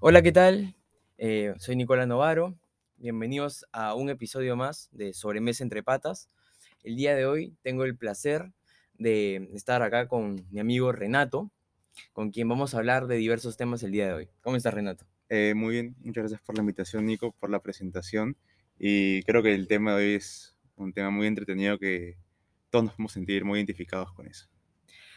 Hola, ¿qué tal? Eh, soy Nicolás Novaro. Bienvenidos a un episodio más de Sobremesa entre Patas. El día de hoy tengo el placer de estar acá con mi amigo Renato, con quien vamos a hablar de diversos temas el día de hoy. ¿Cómo estás, Renato? Eh, muy bien, muchas gracias por la invitación, Nico, por la presentación. Y creo que el tema de hoy es un tema muy entretenido que todos nos podemos sentir muy identificados con eso.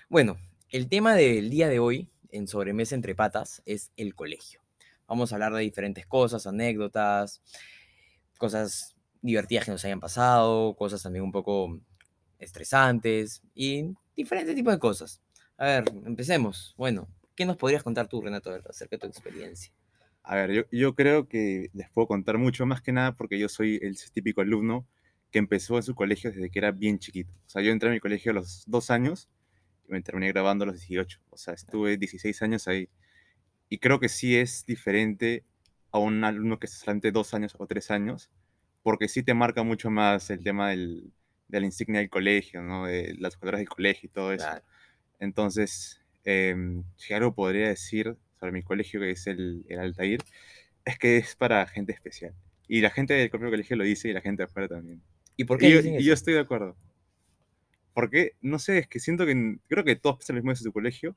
Bueno, el tema del día de hoy en Sobremesa entre Patas es el colegio. Vamos a hablar de diferentes cosas, anécdotas, cosas divertidas que nos hayan pasado, cosas también un poco estresantes y diferentes tipos de cosas. A ver, empecemos. Bueno, ¿qué nos podrías contar tú, Renato, acerca de tu experiencia? A ver, yo, yo creo que les puedo contar mucho más que nada porque yo soy el típico alumno que empezó en su colegio desde que era bien chiquito. O sea, yo entré a mi colegio a los dos años y me terminé grabando a los 18. O sea, estuve 16 años ahí. Y creo que sí es diferente a un alumno que se solamente dos años o tres años, porque sí te marca mucho más el tema del, de la insignia del colegio, ¿no? De las jugadoras del colegio y todo eso. Entonces, em, si algo podría decir sobre mi colegio, que es el, el Altair, es que es para gente especial. Y la gente del propio colegio lo dice y la gente de afuera también. ¿Y por qué? Y yo, y yo estoy de acuerdo. Porque, no sé, es que siento que, creo que todos piensan lo mismo de su colegio,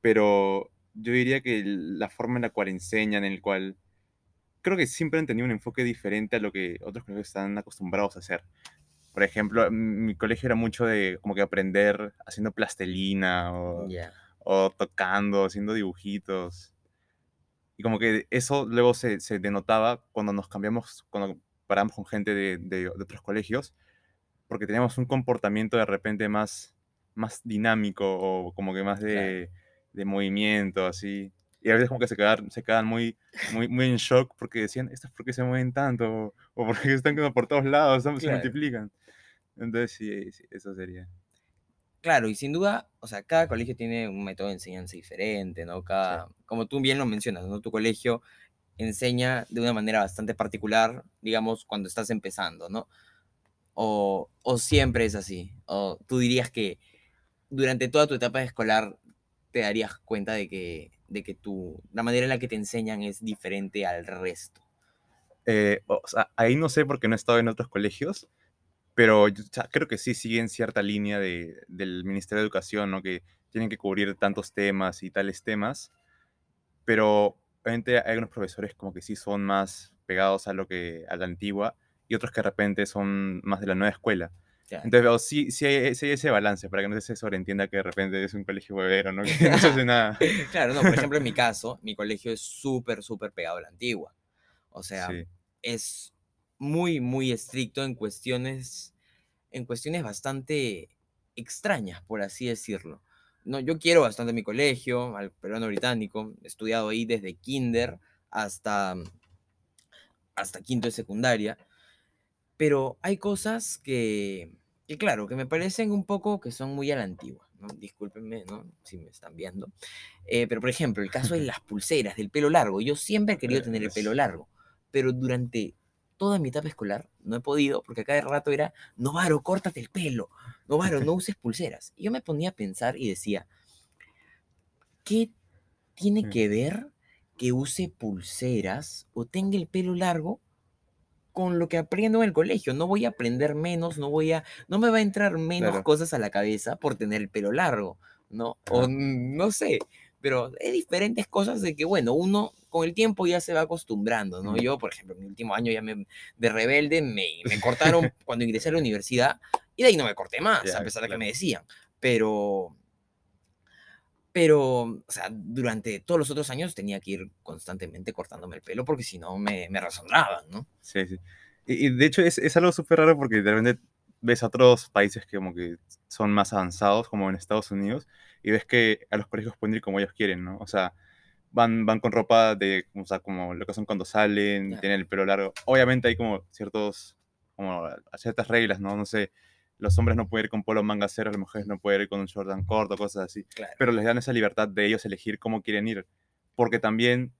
pero yo diría que la forma en la cual enseñan, en el cual creo que siempre han tenido un enfoque diferente a lo que otros colegios están acostumbrados a hacer. Por ejemplo, mi colegio era mucho de como que aprender haciendo plastelina o, o tocando, haciendo dibujitos. Y como que eso luego se, se denotaba cuando nos cambiamos, cuando paramos con gente de, de, otros colegios, porque teníamos un comportamiento de repente más, más dinámico o como que más de, de movimiento, así. Y a veces como que se quedan, se quedan muy, muy, muy en shock porque decían, ¿estos por qué se mueven tanto? O porque están como por todos lados, se multiplican. Entonces, sí, eso sería. Claro, y sin duda, o sea, cada colegio tiene un método de enseñanza diferente, ¿no? Cada, Como tú bien lo mencionas, ¿no? Tu colegio enseña de una manera bastante particular, digamos, cuando estás empezando, ¿no? O, o siempre es así. O tú dirías que durante toda tu etapa escolar te darías cuenta de que, de que tú, la manera en la que te enseñan es diferente al resto. Eh, o sea, ahí no sé porque no he estado en otros colegios, pero creo que sí siguen cierta línea de, del Ministerio de Educación, ¿no? Que tienen que cubrir tantos temas y tales temas, pero obviamente hay unos profesores como que sí son más pegados a lo que a la antigua y otros que de repente son más de la nueva escuela. Entonces, sí, sí hay, ese balance para que no se sobreentienda que de repente es un colegio huevero, ¿no? Que no se hace nada. claro, no, por ejemplo, en mi caso, mi colegio es súper, súper pegado a la antigua. O sea, es muy, muy estricto en cuestiones, en cuestiones bastante extrañas, por así decirlo. No, yo quiero bastante mi colegio, al peruano británico, he estudiado ahí desde kinder hasta, hasta quinto de secundaria, pero hay cosas que, que, claro, que me parecen un poco que son muy a la antigua, ¿no? Discúlpenme, ¿no? Si me están viendo. Eh, pero, por ejemplo, el caso de las pulseras, del pelo largo. Yo siempre he querido tener el pelo largo, pero durante toda mi etapa escolar no he podido, porque cada rato era, Novaro, córtate el pelo, Novaro, no uses pulseras. Y yo me ponía a pensar y decía, ¿qué tiene mm. que ver que use pulseras o tenga el pelo largo con lo que aprendo en el colegio? No voy a aprender menos, no voy a, no me va a entrar menos cosas a la cabeza por tener el pelo largo, ¿no? O no sé, pero hay diferentes cosas de que, bueno, uno con el tiempo ya se va acostumbrando, ¿no? Yo, por ejemplo, en mi último año ya me, de rebelde me, me cortaron cuando ingresé a la universidad y de ahí no me corté más, a pesar de que me decían. Pero, pero, o sea, durante todos los otros años tenía que ir constantemente cortándome el pelo porque si no me, me razonraban, ¿no? Sí, sí. Y, de hecho es, es algo súper raro porque de repente ves a otros países que como que son más avanzados, como en Estados Unidos, y ves que a los colegios pueden ir como ellos quieren, ¿no? O sea, van, van con ropa de, o sea, como lo que son cuando salen, tienen el pelo largo. Obviamente hay como ciertos, como ciertas reglas, ¿no? No sé, los hombres no pueden ir con polo manga cero, las mujeres no pueden ir con un short tan corto, cosas así. Pero les dan esa libertad de ellos elegir cómo quieren ir. Porque también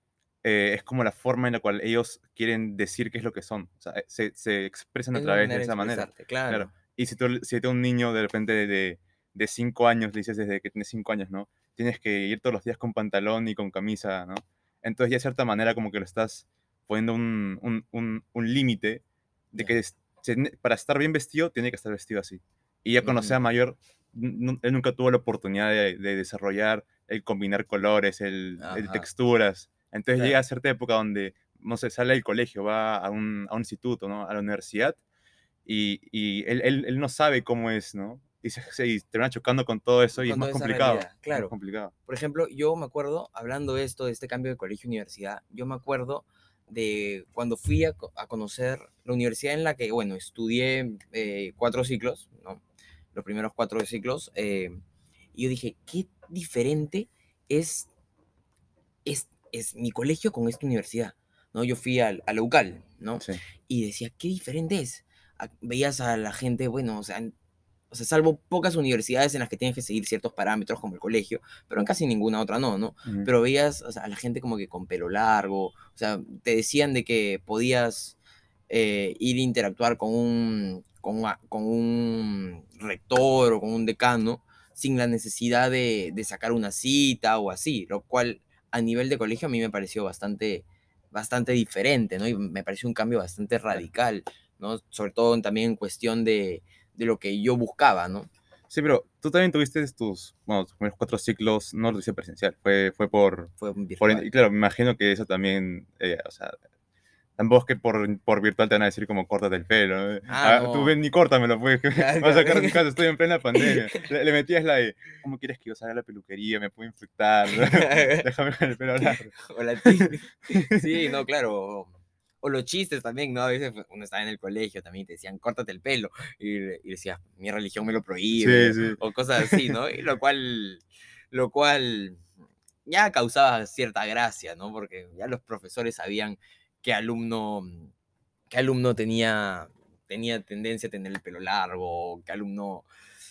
eh, es como la forma en la cual ellos quieren decir qué es lo que son. O sea, se, se expresan a través de esa manera. Claro. Y si tú, si tú un niño de repente de, de cinco años, dices desde que tienes cinco años, ¿no? Tienes que ir todos los días con pantalón y con camisa, ¿no? Entonces ya de cierta manera como que lo estás poniendo un, un, un, límite de que para estar bien vestido tiene que estar vestido así. Y ya cuando sea mayor, él nunca tuvo la oportunidad de, desarrollar el combinar colores, el, texturas. Entonces llega a cierta época donde, no sé, sale del colegio, va a un, a un instituto, ¿no? A la universidad, y, y él, él, él, no sabe cómo es, ¿no? Y se, se termina chocando con todo eso y es más complicado. Claro. complicado. Por ejemplo, yo me acuerdo, hablando de esto, de este cambio de colegio-universidad, yo me acuerdo de cuando fui a, a, conocer la universidad en la que, bueno, estudié eh, cuatro ciclos, ¿no? Los primeros cuatro ciclos. Eh, y yo dije, qué diferente es, es, es mi colegio con esta universidad, ¿no? Yo fui al, a local, ¿no? Sí. Y decía, qué diferente es. Veías a la gente, bueno, o sea, o sea, salvo pocas universidades en las que tienes que seguir ciertos parámetros como el colegio, pero en casi ninguna otra no, ¿no? Pero veías o sea, a la gente como que con pelo largo, o sea, te decían de que podías eh, ir a interactuar con un, con, con, un rector o con un decano sin la necesidad de, de, sacar una cita o así, lo cual a nivel de colegio a mí me pareció bastante, bastante diferente, ¿no? Y me pareció un cambio bastante radical, ¿no? Sobre todo también en cuestión de de lo que yo buscaba, ¿no? Sí, pero tú también tuviste tus, bueno, tus primeros cuatro ciclos, no lo hice presencial, fue, fue por... Fue virtual. y claro, me imagino que eso también, eh, o sea, tampoco es que por, por virtual te van a decir como córtate el pelo. Ah, ah Tú ven ni córtamelo, pues. Vas a sacar mi casa, estoy en plena pandemia. Le, metías la de, ¿cómo quieres que yo salga a la peluquería? Me puedo infectar. Déjame con el pelo largo. Hola, sí, no, claro o los chistes también, ¿no? A veces uno estaba en el colegio también te decían, córtate el pelo, y, y decías, mi religión me lo prohíbe, o cosas así, ¿no? Y lo cual, lo cual ya causaba cierta gracia, ¿no? Porque ya los profesores sabían qué alumno, qué alumno tenía, tenía tendencia a tener el pelo largo, qué alumno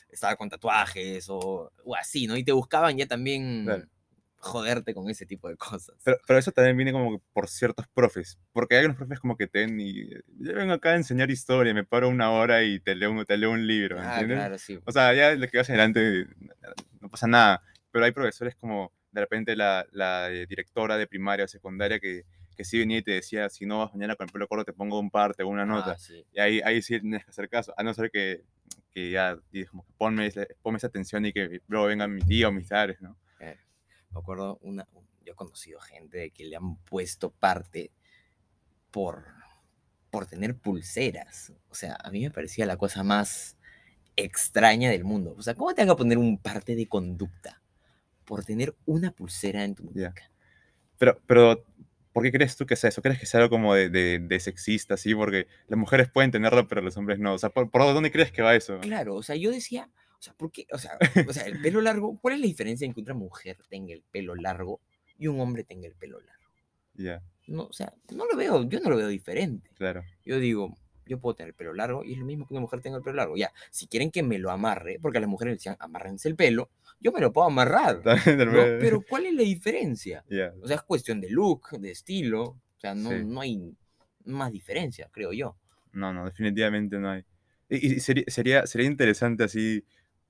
estaba con tatuajes, o, o así, ¿no? Y te buscaban ya también joderte con ese tipo de cosas. Pero, pero, eso también viene como por ciertos profes, porque hay unos profes como que ten y yo vengo acá a enseñar historia, me paro una hora y te leo un, te leo un libro, ah, ¿entiendes? Claro, sí. O sea, ya lo que vas adelante no pasa nada, pero hay profesores como de repente la, la directora de primaria o secundaria que, que sí venía y te decía, si no vas mañana con el pelo corto te pongo un parte o una nota. Ah, sí. Y ahí, ahí sí tienes que hacer caso, a no ser que, que ya, y como ponme, ponme esa atención y que luego vengan mi tío o mis padres, ¿no? Me acuerdo, una, yo he conocido gente que le han puesto parte por, por tener pulseras. O sea, a mí me parecía la cosa más extraña del mundo. O sea, ¿cómo te van a poner un parte de conducta por tener una pulsera en tu muñeca? Pero, pero, ¿por qué crees tú que es eso? ¿Crees que es algo como de, de, sexista, sí? Porque las mujeres pueden tenerlo, pero los hombres no. O sea, ¿por, ¿por, dónde crees que va eso? Claro, o sea, yo decía, o sea, ¿por qué? O sea, o sea, el pelo largo, ¿cuál es la diferencia en que una mujer tenga el pelo largo y un hombre tenga el pelo largo? Ya. No, o sea, no lo veo, yo no lo veo diferente. Claro. Yo digo, yo puedo tener el pelo largo y es lo mismo que una mujer tenga el pelo largo. Ya, si quieren que me lo amarre, porque a las mujeres decían, amárrense el pelo, yo me lo puedo amarrar. Pero ¿cuál es la diferencia? O sea, es cuestión de look, de estilo. O sea, no, no hay más diferencia, creo yo. No, no, definitivamente no hay. Y, sería, sería, sería interesante así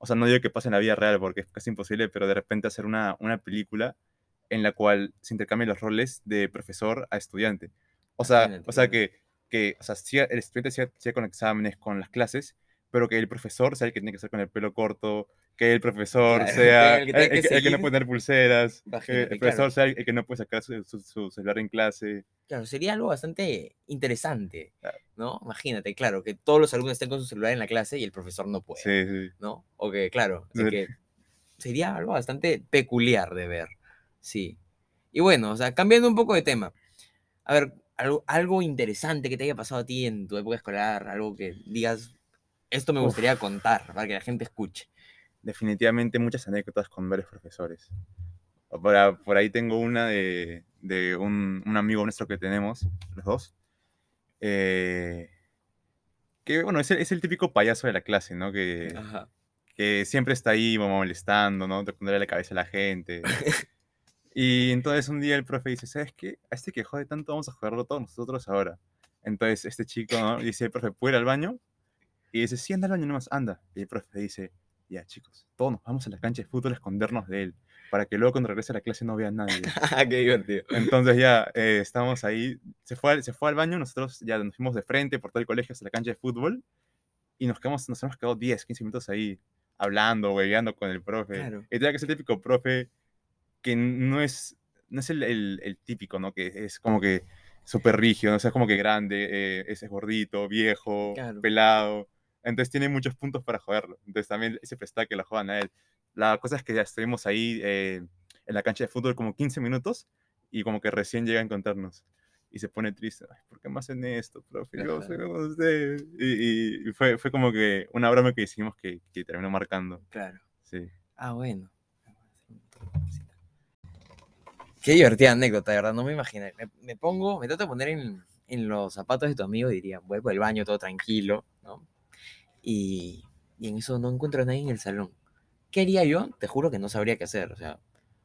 o sea, no digo que pase en la vida real porque es casi imposible, pero de repente hacer una, una película en la cual se intercambien los roles de profesor a estudiante. O sea, o sea que, que o sea, el estudiante siga, con exámenes, con las clases, pero que el profesor sea el que tiene que estar con el pelo corto, que el profesor sea el que, no puede tener pulseras, que el profesor sea el que no puede sacar su, celular en clase. Claro, sería algo bastante interesante, ¿no? Imagínate, claro, que todos los alumnos estén con su celular en la clase y el profesor no puede, sí, sí. ¿no? O que, claro, que sería algo bastante peculiar de ver, sí. Y bueno, o sea, cambiando un poco de tema, a ver, algo, algo interesante que te haya pasado a ti en tu época escolar, algo que digas, esto me gustaría contar para que la gente escuche definitivamente muchas anécdotas con varios profesores. Por, por ahí tengo una de, de un, un, amigo nuestro que tenemos, los dos, eh, que bueno, es el, es el, típico payaso de la clase, ¿no? Que, que siempre está ahí molestando, ¿no? Tocándole la cabeza a la gente. y entonces un día el profe dice, ¿sabes qué? A este que jode tanto vamos a jugarlo todos nosotros ahora. Entonces este chico ¿no? dice, profe, ¿puedo ir al baño? Y dice, sí, anda al baño nomás, anda. Y el profe dice, ya chicos, todos nos vamos a la cancha de fútbol a escondernos de él. para que luego cuando regrese a la clase no vea a nadie. Qué divertido. Entonces ya eh, estábamos ahí, se fue, al- se fue al baño, nosotros ya nos fuimos de frente por todo el colegio hasta la cancha de fútbol y nos, quedamos, nos hemos quedado 10, 15 minutos ahí hablando, hueveando con el profe. Claro. Y tenía que ser el típico profe que no es, no es el, el- el típico, ¿no? Que es como que súper rígido, ¿no? O sea, es como que grande, eh, ese es gordito, viejo, Claro. pelado. Entonces tiene muchos puntos para joderlo. Entonces también se prestaba que lo jodan a él. La cosa es que ya estuvimos ahí eh, en la cancha de fútbol como 15 minutos y como que recién llega a encontrarnos. Y se pone triste. Ay, ¿por qué me hacen esto, profe? Yo soy como usted. Y, y- fue, fue como que una broma que hicimos que, que terminó marcando. Claro. Sí. Ah, bueno. Qué divertida anécdota, de verdad, no me imaginé. Me, me pongo, me trato de poner en, en los zapatos de tu amigo y diría, vuelvo al baño todo tranquilo, ¿no? Y, y en eso no encuentro a nadie en el salón. ¿Qué haría yo? Te juro que no sabría qué hacer. O sea,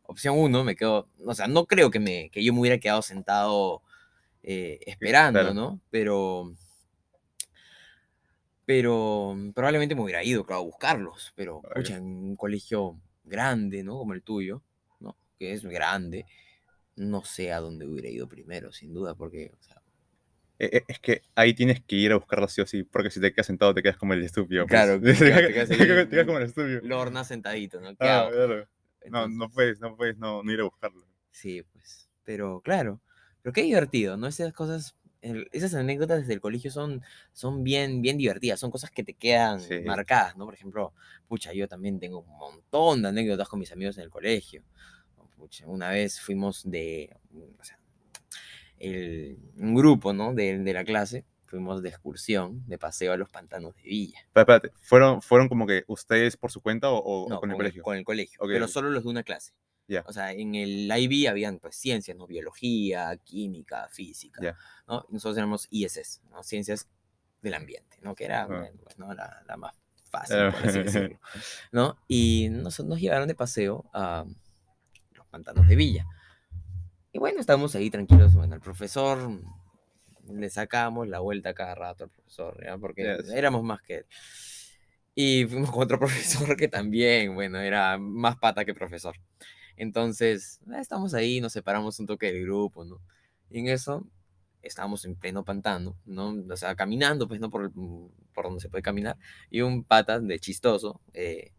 opción uno, me quedo, o sea, no creo que, me, que yo me hubiera quedado sentado eh, esperando, claro. ¿no? Pero, pero probablemente me hubiera ido, claro, a buscarlos. Pero, Ay. pucha, en un colegio grande, ¿no? Como el tuyo, ¿no? Que es grande, no sé a dónde hubiera ido primero, sin duda, porque, o sea, Es que ahí tienes que ir a buscarlo sí o sí, porque si te quedas sentado te quedas como el estúpido. pues. Claro, te, claro, te quedas, quedas te quedas como el estúpido. Lorna sentadito, ¿no? ¿Qué Ah, claro. No, Entonces, no puedes, no puedes no, no ir a buscarlo. Sí, pues. Pero claro, pero qué divertido, ¿no? Esas cosas, el- esas anécdotas desde el colegio son, son bien, bien divertidas, son cosas que te quedan Sí. marcadas, ¿no? Por ejemplo, pucha, yo también tengo un montón de anécdotas con mis amigos en el colegio. Pucha, una vez fuimos de, o sea, el- un grupo, ¿no? De, de la clase, fuimos de excursión, de paseo a los pantanos de Villa. Espérate, ¿fueron, ¿fueron como que ustedes por su cuenta o, o- No, con el colegio? Con el colegio, Ok, pero solo los de una clase. Ya. O sea, en el IB habían pues ciencias, ¿no? Biología, química, física, Ya. ¿no? Nosotros éramos ISS, ¿no? Ciencias del ambiente, ¿no? Que era, Ah. bueno, pues, ¿no? La, la más fácil, por así decirlo, ¿no? Y nos, nos llevaron de paseo a los pantanos de Villa. Y bueno, estábamos ahí tranquilos, bueno, el profesor le sacamos la vuelta cada rato al profesor, ¿ya? Porque Yes. éramos más que él. Y fuimos con otro profesor que también, bueno, era más pata que profesor. Entonces, eh, estamos ahí, nos separamos un toque del grupo, ¿no? Y en eso estábamos en pleno pantano, ¿no? O sea, caminando, pues, ¿no? Por, por donde se puede caminar. Y un pata de chistoso eh,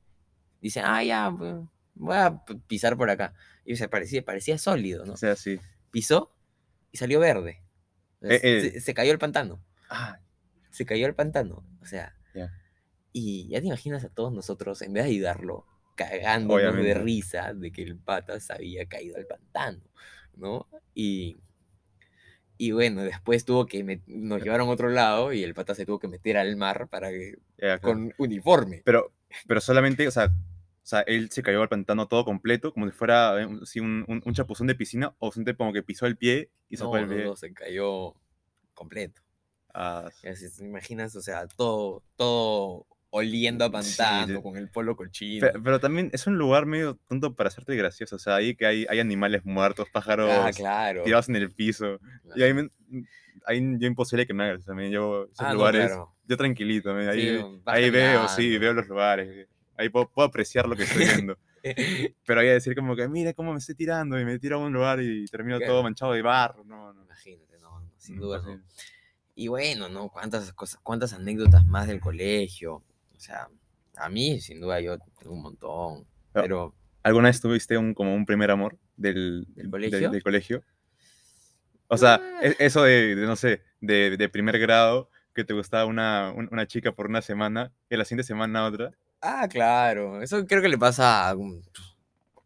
dice, ah, ya, pues, voy a pisar por acá. Y se parecía, parecía sólido, ¿no? O sea, sí. Pisó y salió verde. O sea, Eh, eh. Se, se cayó el pantano. Ah, Se cayó el pantano. O sea, Ya. y ya te imaginas a todos nosotros, en vez de ayudarlo, cagándonos de risa de que el pata se había caído al pantano, ¿no? Y, y bueno, después tuvo que, met- nos llevaron a otro lado y el pata se tuvo que meter al mar para que, ya, claro. con uniforme. Pero, pero solamente, o sea, o sea, él se cayó al pantano todo completo, como si fuera eh, un, sí, un, un- chapuzón de piscina, o siente como que pisó el pie y No, sacó el no, pie. no, se cayó completo. Ah, Y así, ¿te imaginas? O sea, todo, todo oliendo a Sí, pantano, de- con el polo cochino. Pe- Pero, también es un lugar medio tonto para hacerte gracioso. O sea, ahí que hay, hay animales muertos, pájaros Ah, claro. tirados en el piso. Y ahí, me- ahí yo imposible que me hagas también. Yo, esos Ah, no, lugares, claro. yo tranquilito. Ahí, Sí, ahí veo, sí, veo los lugares. Ahí puedo, puedo apreciar lo que estoy viendo. Pero ahí decir como que, mire cómo me estoy tirando y me tiro a un lugar y termino Claro. todo manchado de barro. No, no. Imagínate, no, no, sin Mm, duda. Y bueno, ¿no? ¿Cuántas cosas, cuántas anécdotas más del colegio? O sea, a mí, sin duda, yo tengo un montón. Pero- Pero, ¿Alguna vez tuviste un, como un primer amor del, ¿Del colegio? del colegio? O sea, Ah. e- eso de, de, no sé, de, de primer grado, que te gustaba una, un- una chica por una semana y la siguiente semana otra. Ah, claro, eso creo que le pasa a,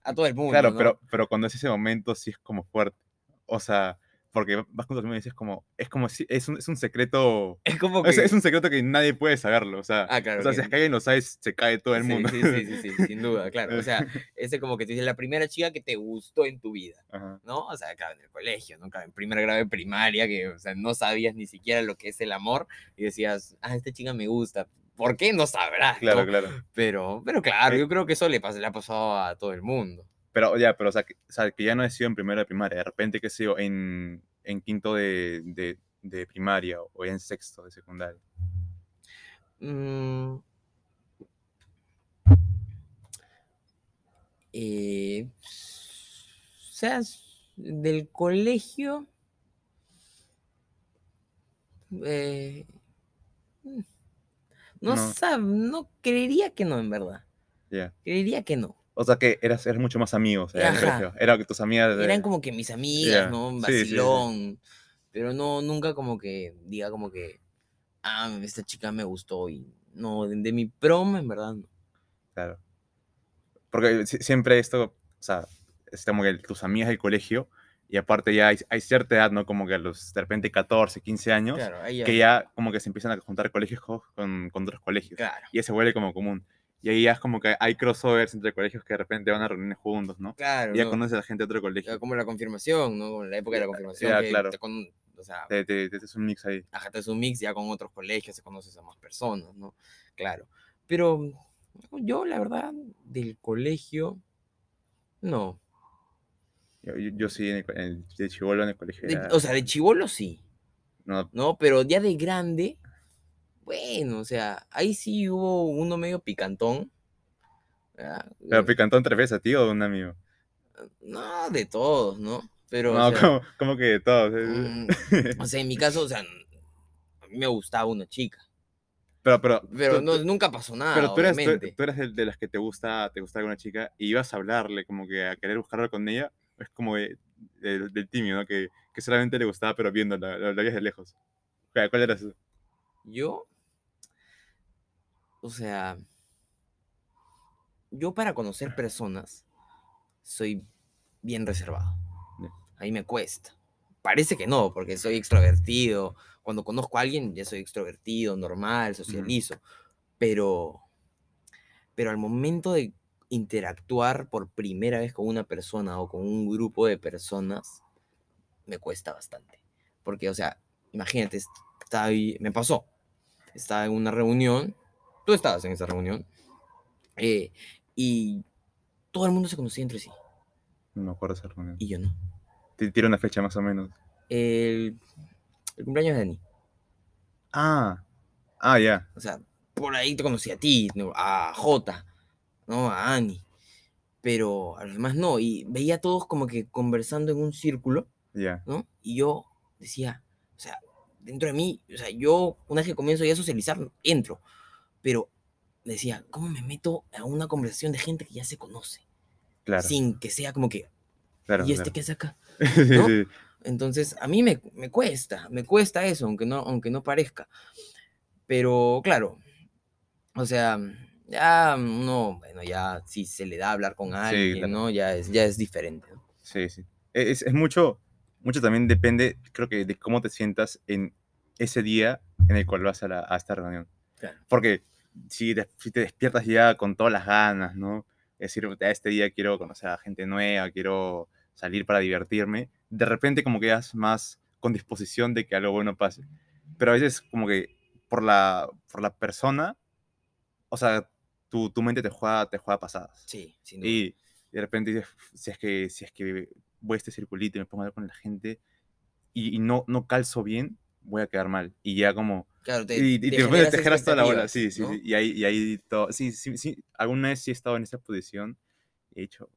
a todo el mundo. Claro, ¿no? pero, pero cuando es ese momento sí es como fuerte. O sea, porque vas con tus amigos y dices como, es como si, es un, es un secreto, es como que... es, es un secreto que nadie puede saberlo. O sea, Ah, claro, o sea si es que alguien lo sabe, se cae todo el Sí, mundo. Sí, sí, sí, sí, sin duda, claro. O sea, ese como que te dice la primera chica que te gustó en tu vida. Ajá. ¿no? O sea, claro, en el colegio, ¿no? Claro, en primer grado de primaria, que, o sea, no sabías ni siquiera lo que es el amor, y decías, ah, esta chica me gusta. ¿Por qué? No sabrás, Claro, ¿no? claro. Pero, pero claro, Eh, yo creo que eso le, pasa, le ha pasado a todo el mundo. Pero ya, pero o sea, que, o sea, que ya no he sido en primero de primaria, de repente que he sido en, en quinto de, de, de primaria o en sexto de secundaria. Mm. Eh, o sea, del colegio. Eh, no, no. no creería que no, en verdad. Ya. Creería que no. O sea que eras, eras mucho más amigos en el colegio. Era que tus amigas. Eran como que mis amigas, ¿no? Un vacilón. Pero no, nunca como que diga como que. Ah, esta chica me gustó. Y no, de, mi prom, en verdad, no. Claro. Porque siempre esto, o sea, es como que tus amigas del colegio y aparte ya hay, hay, cierta edad, ¿no? Como que a los de repente 14, 15 años, que ya como que se empiezan a juntar colegios con, con otros colegios. Claro. Y ya se vuelve como común. Y ahí ya es como que hay crossovers entre colegios que de repente van a reuniones juntos, ¿no? Claro. Y ya conoces a la gente de otro colegio. Como la confirmación, ¿no? La época de la confirmación. Ya, claro. Te con, o sea, te, te, te, es un mix ahí. Ajá, te es un mix ya con otros colegios, se conoces a más personas, ¿no? Claro. Pero yo, la verdad, del colegio, no. Yo, yo, sí, en el, de chivolo en el colegio. o sea, de chivolo sí. No. no, pero ya de grande, bueno, o sea, ahí sí hubo uno medio picantón. ¿Pero eh, picantón te refieres a ti o a un amigo? No, de todos, ¿no? Pero, no, ¿cómo, que de todos? Mm, o sea, en mi caso, o sea, a mí me gustaba una chica. Pero, pero, pero nunca pasó nada. Pero tú eres de, las que te gusta, te gusta alguna chica y ibas a hablarle, como que a querer buscarla con ella. Es como del tímido, ¿no? Que, que, solamente le gustaba, pero viéndola, la, veías de lejos. ¿Cuál, cuál era eso? Yo, o sea, yo para conocer personas soy bien reservado. Ahí me cuesta. Parece que no, porque soy extrovertido. Cuando conozco a alguien ya soy extrovertido, normal, socializo. Pero, pero al momento de interactuar por primera vez con una persona o con un grupo de personas, me cuesta bastante. Porque, o sea, imagínate, está ahí, me pasó. Estaba en una reunión Tú estabas en esa reunión. Eh, y todo el mundo se conocía entre sí. No me acuerdo esa reunión. Y yo no. Tiene una fecha más o menos. El, cumpleaños de Dani. Ah, ah, ya. O sea, por ahí te conocí a ti, a Jota, ¿no? A Ani. Pero a los demás no. Y veía a todos como que conversando en un círculo. Ya. ¿No? Y yo decía, o sea, dentro de mí, o sea, yo una vez que comienzo ya a socializar, entro pero decía, ¿cómo me meto a una conversación de gente que ya se conoce? Claro. Sin que sea como que, claro, ¿y este qué hace acá? ¿No? Entonces, a mí me, me, cuesta, me cuesta eso, aunque no, aunque no parezca. Pero, claro, o sea, ya uno, bueno, ya si se le da a hablar con alguien, ¿no? Ya es, ya es diferente. Sí, sí. E, es, es, mucho, mucho también depende, creo que, de cómo te sientas en ese día en el cual vas a, la, a esta reunión. Porque si te, si te despiertas ya con todas las ganas, ¿no? Es decir, este día quiero conocer a gente nueva, quiero salir para divertirme, de repente como quedas más con disposición de que algo bueno pase. Pero a veces como que por la, por la persona, o sea, tu, tu mente te juega, te juega pasadas. Sí, sin duda. Y de repente dices, si es que, si es que voy a este circulito y me pongo a hablar con la gente y, y no, no calzo bien, voy a quedar mal. Y ya como Claro, te, y, y te, te, te generas toda la bola, sí, sí, sí. Y ahí, y ahí todo. Sí, sí, sí. Alguna vez sí he estado en esa posición y he dicho,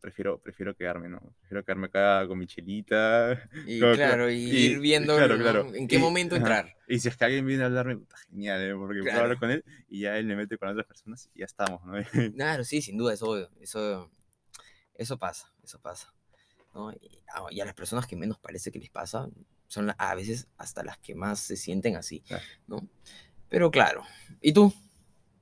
prefiero, prefiero quedarme, ¿no? Prefiero quedarme acá con mi chelita. Y claro, y, ir viendo claro, en qué momento entrar. Y si es que alguien viene a hablarme, puta, genial, ¿eh? Porque puedo hablar con él y ya él me mete con otras personas y ya estamos, ¿no? claro, sí, sin duda, eso, eso, eso pasa, eso pasa. ¿no? Y, ah, y a las personas que menos parece que les pasa, son a veces hasta las que más se sienten así, ¿no? Pero claro, ¿y tú?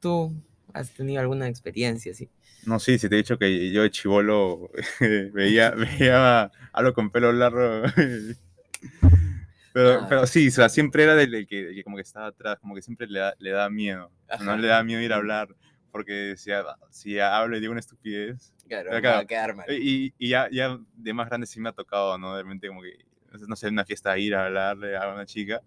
¿Tú has tenido alguna experiencia así? No, sí, si te he dicho que yo de chivolo veía, veía algo con pelo largo. pero, ah. pero sí, o sea, siempre era del que, como que estaba atrás, como que siempre le da, le da miedo. No le da miedo ir a hablar, porque si, si hablo y digo una estupidez. Claro, va a quedar mal. Y, y ya, ya de más grande sí me ha tocado, ¿no? De repente como que no sé, en una fiesta ir a hablarle a una chica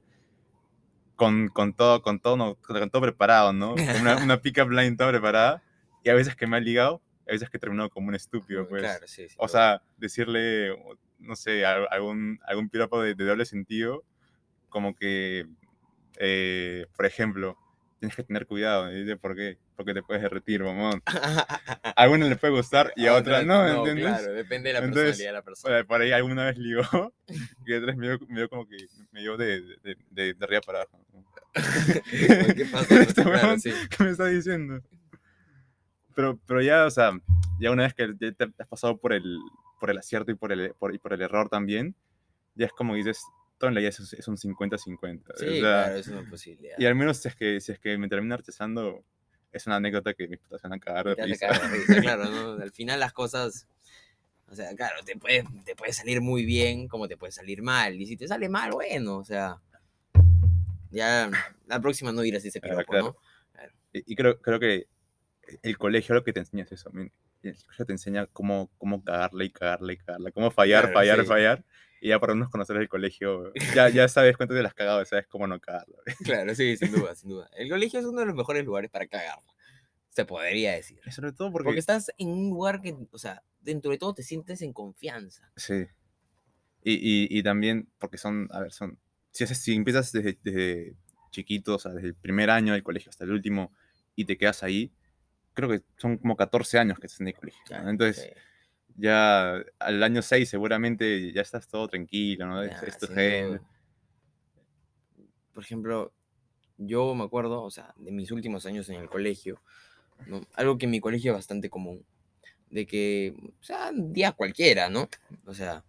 con, con todo, con todo, con todo preparado, ¿no? Una, una pick-up line toda preparada. Y a veces que me ha ligado, a veces que he terminado como un estúpido, pues. Claro, sí, sí, o sea, decirle, no sé, algún, algún piropo de, doble sentido, como que, eh, por ejemplo, tienes que tener cuidado. ¿Por qué? porque te puedes derretir, mamón. a alguno le puede gustar y a, otra no, ¿entiendes? Claro, depende de la personalidad de la persona. Por ahí alguna vez ligó y otras me dio, me dio como que me dio de, de, de, de arriba para abajo. ¿Qué pasa? Este ¿Qué me está diciendo? Pero, pero ya, o sea, ya una vez que te has pasado por el, por el acierto y por el, por, y por el error también, ya es como dices, todo en la vida es, un 50-50. Sí, claro, es una posibilidad. Y al menos si es que, si es que me termina rechazando, es una anécdota que mis putas van a cagar de risa. claro, ¿no? Al final las cosas, o sea, claro, te puede, te puede salir muy bien como te puede salir mal. Y si te sale mal, bueno, o sea, ya la próxima no irás ese piropo, ¿no? Y, y, creo, creo que el colegio lo que te enseña es eso. El colegio te enseña cómo, cómo cagarle y cagarle y cagarle, cómo fallar, fallar, fallar. Y ya para unos conocer el colegio, ya, ya sabes cuánto te las has cagado, sabes cómo no cagarlo. Claro, sí, sin duda, sin duda. El colegio es uno de los mejores lugares para cagarlo, se podría decir. sobre todo porque... Porque estás en un lugar que, o sea, dentro de todo te sientes en confianza. Sí. Y, y, y también porque son, a ver, son... Si, si empiezas desde, desde chiquito, o sea, desde el primer año del colegio hasta el último, y te quedas ahí, creo que son como 14 años que estás en el colegio. Entonces, ya al año 6 seguramente ya estás todo tranquilo, ¿no? Por ejemplo, yo me acuerdo, o sea, de mis últimos años en el colegio, algo que en mi colegio es bastante común, de que, o sea, día cualquiera, ¿no? O sea,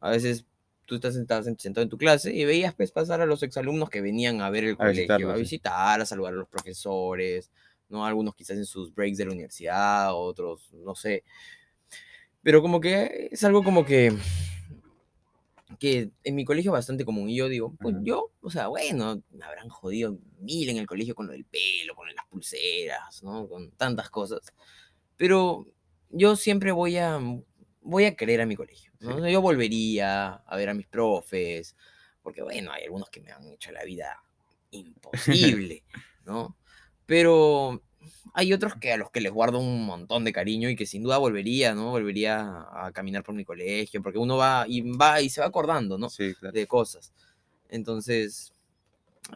a veces tú estás sentado, sentado en tu clase y veías pues, pasar a los exalumnos que venían a ver el colegio, a visitar, a saludar a los profesores, ¿no? Algunos quizás en sus breaks de la universidad, otros, no sé. Pero como que es algo como que que en mi colegio es bastante común. Y yo digo, pues yo, o sea, bueno, me habrán jodido mil en el colegio con lo del pelo, con las pulseras, ¿no? Con tantas cosas. Pero yo siempre voy a, voy a querer a mi colegio. ¿no? Yo volvería a ver a mis profes, porque bueno, hay algunos que me han hecho la vida imposible, ¿no? Pero hay otros que a los que les guardo un montón de cariño y que sin duda volvería, ¿no? Volvería a caminar por mi colegio, porque uno va y va y se va acordando, ¿no? Sí, De cosas. Entonces,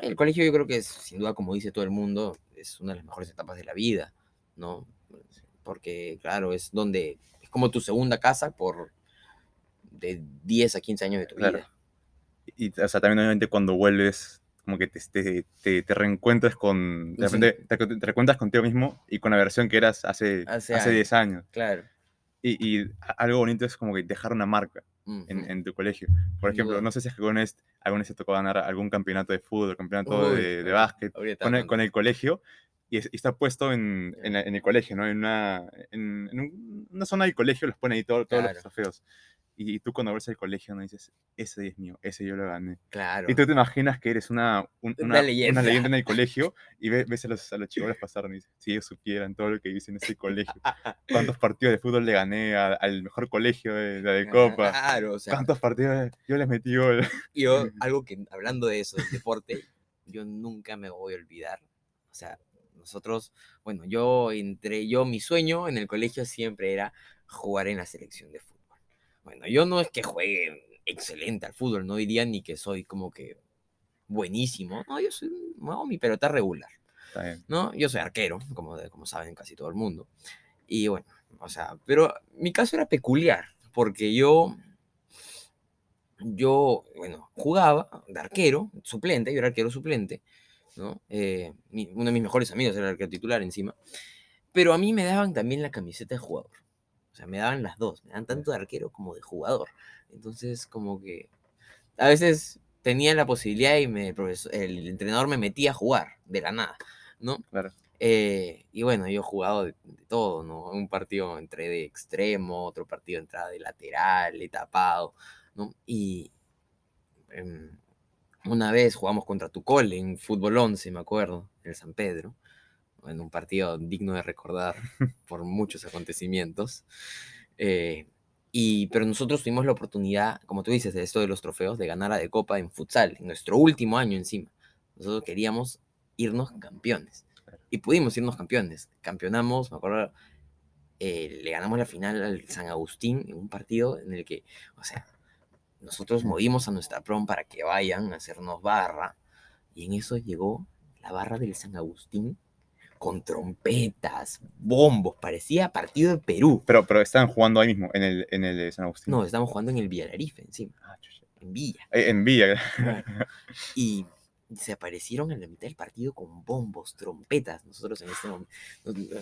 el colegio yo creo que es, sin duda, como dice todo el mundo, es una de las mejores etapas de la vida, ¿no? Porque, claro, es donde, es como tu segunda casa por de 10 a 15 años de tu vida. Y, o sea, también obviamente cuando vuelves como que te, te, te, reencuentras con, de repente, te, te, reencuentras contigo mismo y con la versión que eras hace, hace, hace 10 años. Claro. Y, y, algo bonito es como que dejar una marca en, en, tu colegio. Por ejemplo, no sé si alguna vez, alguna vez te tocó ganar algún campeonato de fútbol, campeonato de, de, básquet con el, con el, colegio y, está puesto en, en, el colegio, ¿no? En una, en, una zona del colegio los pone ahí todos los trofeos. Y, tú cuando ves el colegio no dices, ese es mío, ese yo lo gané. Claro. Y tú te imaginas que eres una, una, leyenda. una, leyenda. en el colegio y ves, a los, a los chicos pasar y dices, si ellos supieran todo lo que hice en ese colegio, cuántos partidos de fútbol le gané al mejor colegio de la de Copa, claro, o sea, cuántos partidos yo les metí gol. Yo, algo que, hablando de eso, del deporte, yo nunca me voy a olvidar. O sea, nosotros, bueno, yo entre yo, mi sueño en el colegio siempre era jugar en la selección de fútbol bueno, yo no es que juegue excelente al fútbol, no diría ni que soy como que buenísimo. No, yo soy, no, mi pelota regular. ¿no? Yo soy arquero, como, como saben casi todo el mundo. Y bueno, o sea, pero mi caso era peculiar, porque yo, yo, bueno, jugaba de arquero, suplente, yo era arquero suplente, ¿no? Eh, uno de mis mejores amigos era el arquero titular encima, pero a mí me daban también la camiseta de jugador. O sea, me daban las dos, me dan tanto de arquero como de jugador. Entonces, como que a veces tenía la posibilidad y me, el, entrenador me metía a jugar de la nada, ¿no? Claro. Eh, y bueno, yo he jugado de, todo, ¿no? Un partido entré de extremo, otro partido entrada de lateral, de tapado, ¿no? Y em, una vez jugamos contra Tucol en fútbol 11, me acuerdo, en el San Pedro en un partido digno de recordar por muchos acontecimientos. Eh, y, pero nosotros tuvimos la oportunidad, como tú dices, de esto de los trofeos, de ganar a de Copa en futsal, en nuestro último año encima. Nosotros queríamos irnos campeones. Y pudimos irnos campeones. Campeonamos, me acuerdo, eh, le ganamos la final al San Agustín en un partido en el que, o sea, nosotros movimos a nuestra prom para que vayan a hacernos barra. Y en eso llegó la barra del San Agustín con trompetas, bombos, parecía partido de Perú. Pero, pero estaban jugando ahí mismo, en el, en el San Agustín. No, estábamos jugando en el Villararife encima. Ah, en Villa. Eh, en Villa. Y se aparecieron en la mitad del partido con bombos, trompetas. Nosotros en ese momento,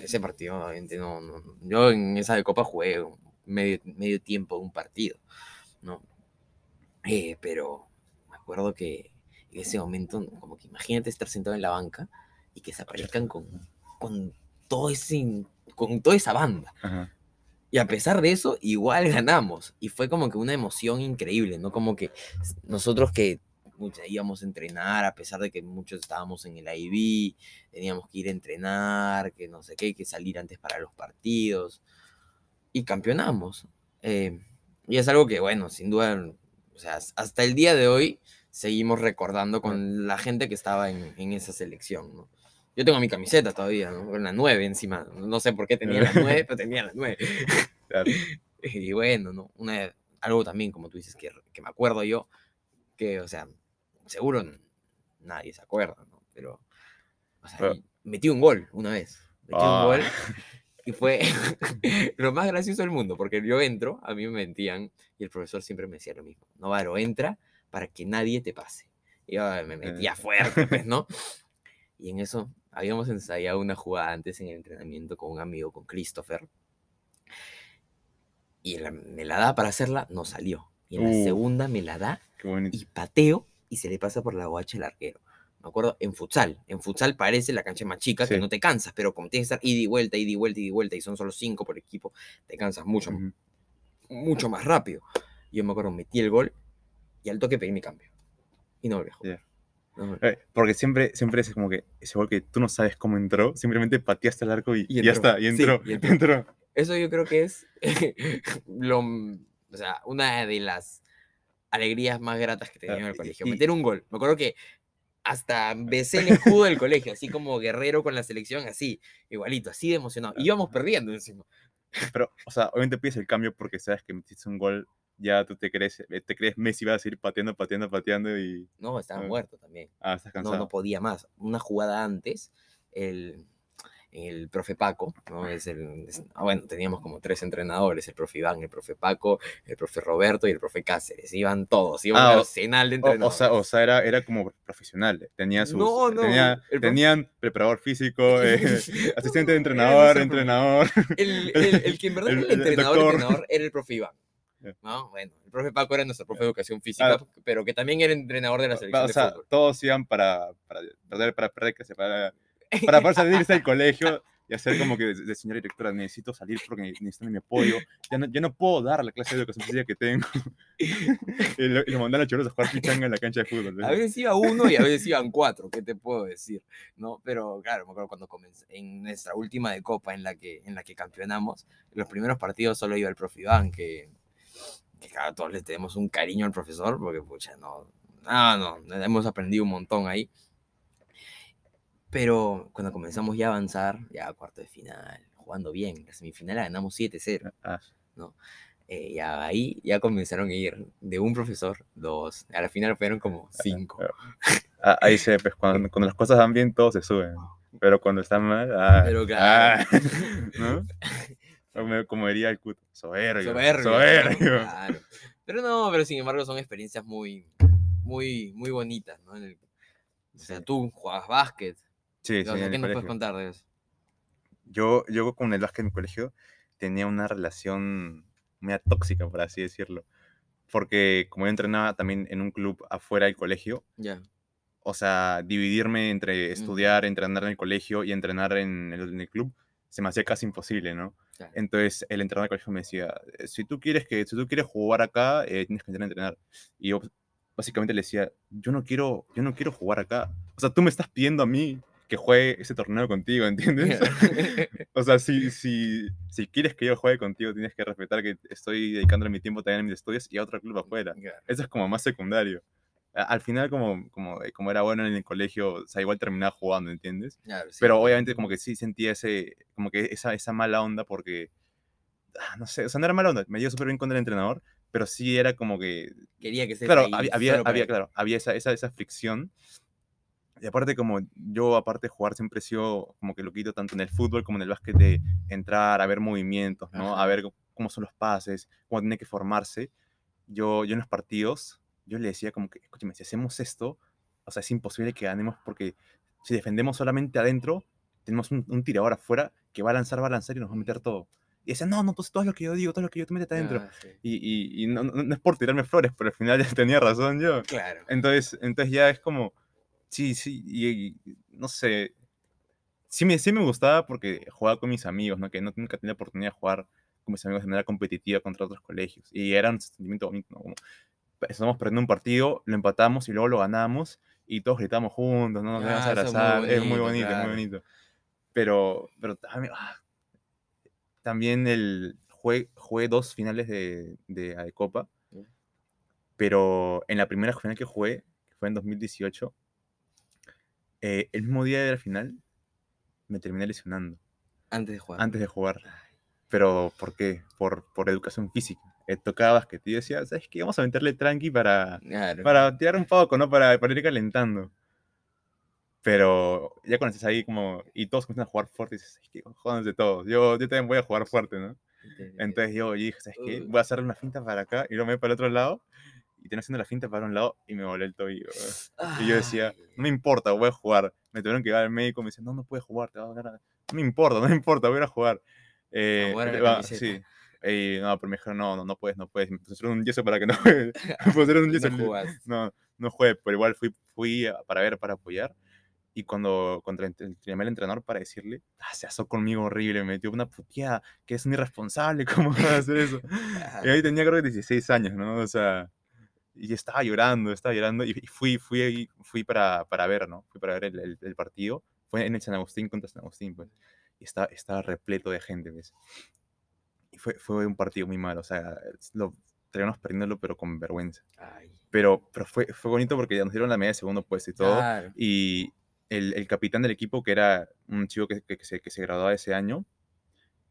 ese partido, obviamente, no, no, yo en esa de Copa jugué medio, medio tiempo de un partido, ¿no? Eh, pero me acuerdo que en ese momento, como que imagínate estar sentado en la banca y que se aparezcan con, con, todo ese, con toda esa banda. Y a pesar de eso, igual ganamos. Y fue como que una emoción increíble, ¿no? Como que nosotros que íbamos a entrenar, a pesar de que muchos estábamos en el IB, teníamos que ir a entrenar, que no sé qué, que salir antes para los partidos. Y campeonamos. Eh, y es algo que, bueno, sin duda, o sea, hasta el día de hoy seguimos recordando con la gente que estaba en, en esa selección, ¿no? Yo tengo mi camiseta todavía, ¿no? Con la 9 encima. No sé por qué tenía la 9, pero tenía la 9. Y bueno, ¿no? Una, algo también, como tú dices, que, que me acuerdo yo, que, o sea, seguro nadie se acuerda, ¿no? Pero, o sea, metí un gol una vez. Metí un ah. gol y fue lo más gracioso del mundo, porque yo entro, a mí me mentían y el profesor siempre me decía lo mismo. Novaro, entra para que nadie te pase. Y yo me metía eh. fuerte, pues, ¿no? Y en eso habíamos ensayado una jugada antes en el entrenamiento con un amigo, con Christopher. Y me la da para hacerla, no salió. Y en la uh. segunda me la da y pateo y se le pasa por la guacha el arquero. Me acuerdo, en futsal. En futsal parece la cancha más chica que no te cansas, pero como tienes que estar ida y vuelta, ida y vuelta, ida y vuelta, y son solo cinco por equipo, te cansas mucho, mucho más rápido. Yo me acuerdo, metí el gol y al toque pedí mi cambio. Y no volví a eh, porque siempre, siempre es como que ese gol que tú no sabes cómo entró, simplemente pateaste el arco y, ya está, y entró, y entró. Eso yo creo que es lo, o sea, una de las alegrías más gratas que tenía en el colegio. Meter un gol. Me acuerdo que hasta besé el escudo del colegio, así como guerrero con la selección, así, igualito, así de emocionado. Y íbamos perdiendo encima. Pero, o sea, obviamente pides el cambio porque sabes que metiste un gol, ya tú te crees, eh, te crees Messi va a seguir pateando, pateando, pateando y... No, estaba muerto también. Ah, estás cansado. No, no podía más. Una jugada antes, el, el profe Paco, ¿no? Es el, ah, bueno, teníamos como tres entrenadores, el profe Iván, el profe Paco, el profe Roberto y el profe Cáceres, iban todos, iban ah, arsenal de entrenadores. O, sea, era, era como profesional, tenía sus, no, no, tenían preparador físico, eh, asistente de entrenador, entrenador. El, el, que en verdad era el entrenador, entrenador era el profe Iván. ¿no? Bueno, el profe Paco era nuestro profe de educación física, pero que también era entrenador de la selección. O sea, todos iban para, para perder, para perder, que se para para poder salirse del colegio y hacer como que de, señora directora, necesito salir porque necesito mi apoyo. Ya no, ya no puedo dar la clase de educación física que tengo. y, lo, y mandan a choros a jugar pichanga en la cancha de fútbol. A veces iba uno y a veces iban cuatro, ¿qué te puedo decir? ¿No? Pero claro, me acuerdo cuando comencé, en nuestra última de Copa en la que, en la que campeonamos, en los primeros partidos solo iba el profe Iván, que, que claro, todos le tenemos un cariño al profesor, porque pucha, no, no, no, hemos aprendido un montón ahí. Pero cuando comenzamos ya a avanzar, ya a cuarto de final, jugando bien, la semifinal ganamos 7-0, ah. ¿no? Eh, ya ahí ya comenzaron a ir de un profesor, dos, a la final fueron como cinco. Ah, ahí se, pues cuando, cuando, las cosas van bien, todos se suben, pero cuando están mal, ah, Pero claro. ¿no? Como, diría el cut, soberbio. Soberbio. soberbio. Claro. Pero no, pero sin embargo son experiencias muy, muy, muy bonitas, ¿no? o sea, tú jugabas básquet, Sí, sí. ¿Qué nos puedes contar de eso? Yo, yo con el básquet en mi colegio tenía una relación media tóxica, por así decirlo. Porque como yo entrenaba también en un club afuera del colegio, ya. o sea, dividirme entre estudiar, entrenar en el colegio y entrenar en el, club, se me hacía casi imposible, ¿no? Entonces el entrenador del colegio me decía, si tú quieres, que, si tú quieres jugar acá, eh, tienes que entrar a entrenar. Y yo básicamente le decía, yo no, quiero, yo no quiero jugar acá. O sea, tú me estás pidiendo a mí que juegue ese torneo contigo, ¿entiendes? o sea, si, si, si quieres que yo juegue contigo, tienes que respetar que estoy dedicándole mi tiempo también a mis estudios y a otro club afuera. Eso es como más secundario. Al final, como, como, como era bueno en el colegio, o sea, igual terminaba jugando, ¿entiendes? Pero obviamente como que sí sentía ese, como que esa, esa mala onda porque, ah, no sé, o sea, no era mala onda, me dio súper bien con el entrenador, pero sí era como que... Quería que se Claro, había, había, había, claro, había esa, esa, esa fricción Y aparte, como yo, aparte de jugar, siempre he sido como que lo quito tanto en el fútbol como en el básquet de entrar, a ver movimientos, ¿no? A ver cómo son los pases, cómo tiene que formarse. Yo, yo en los partidos, yo le decía como que, escúchame, si hacemos esto, o sea, es imposible que ganemos porque si defendemos solamente adentro, tenemos un, tirador afuera que va a lanzar, va a lanzar y nos va a meter todo. Y decía, no, no, pues todo lo que yo digo, todo lo que yo te metes adentro. Ah, y, y, no, no, es por tirarme flores, pero al final ya tenía razón yo. Claro. Entonces, entonces ya es como, sí, sí, y, no sé. Sí me, sí me gustaba porque jugaba con mis amigos, ¿no? Que no, nunca tenía la oportunidad de jugar con mis amigos de manera competitiva contra otros colegios. Y era un sentimiento bonito, ¿no? Como, estamos perdiendo un partido, lo empatamos y luego lo ganamos y todos gritamos juntos, ¿no? Nos vamos a abrazar, es muy bonito, es muy bonito. Pero, pero también, ah, también el, jugué, jugué, dos finales de, de, Copa, pero en la primera final que jugué, que fue en 2018, eh, el mismo día de la final me terminé lesionando. Antes de jugar. Antes de jugar. Pero, ¿por qué? Por, por educación física. Eh, tocaba básquet y decía, ¿sabes qué? Vamos a meterle tranqui para, para tirar un poco, ¿no? Para, para ir calentando. Pero ya cuando estás ahí como, y todos comienzan a jugar fuerte, dices, ¿sabes qué? Jódanse todos. Yo, yo también voy a jugar fuerte, ¿no? Entonces yo, dije, ¿sabes qué? Voy a hacer una finta para acá y luego me voy para el otro lado. Y tenía haciendo la finta para un lado y me volé el tobillo. Y yo decía, no me importa, voy a jugar. Me tuvieron que ir al médico, me dice, no, no puedes jugar, te va a No me importa, no me importa, voy a jugar. Eh, va, sí. Y no, pero me dijeron, no, no, no puedes, no puedes. Me pusieron un yeso para que no juegues. me pusieron un yeso. no, no, no juegues, pero igual fui, fui para ver, para apoyar. Y cuando, contra el, llamé al entrenador para decirle, ah, se asó conmigo horrible, me metió una puteada, que es un irresponsable, ¿cómo va a hacer eso? y ahí tenía creo que 16 años, ¿no? O sea, y estaba llorando, estaba llorando, y fui, fui, fui para, para ver, ¿no? Fui para ver el, el, partido, fue en el San Agustín contra San Agustín, pues, y estaba, estaba repleto de gente, ¿ves? Y fue, fue un partido muy malo, o sea, lo terminamos perdiéndolo, pero con vergüenza. Pero, pero fue, fue bonito porque ya nos dieron la media de segundo puesto y todo, y el, el, capitán del equipo, que era un chico que, que, se, que se graduaba ese año,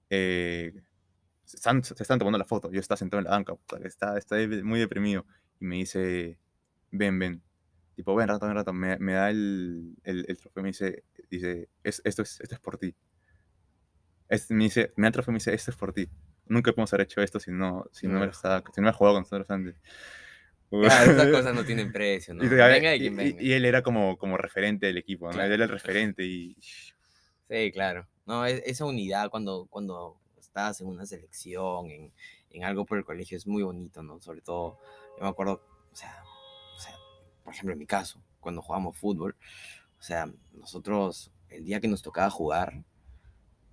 eh, se, están, se están tomando la foto, yo estaba sentado en la banca, está, está muy deprimido, y me dice, ven, ven, tipo, ven, rato, ven, rato, me, me da el, el, el, trofeo, me dice, dice es, esto, es, esto es por ti. me dice, me da el trofeo, me dice, esto es por ti. Nunca podemos haber hecho esto si no, si no, me, estaba, si no jugado con nosotros antes. Claro, estas cosas no tienen precio, ¿no? Y, venga y, venga. y, él era como, como referente del equipo, ¿no? Él era el referente y... Sí, claro. No, esa unidad cuando, cuando estás en una selección, en, en algo por el colegio, es muy bonito, ¿no? Sobre todo yo me acuerdo, o sea, o sea, por ejemplo, en mi caso, cuando jugábamos fútbol, o sea, nosotros, el día que nos tocaba jugar,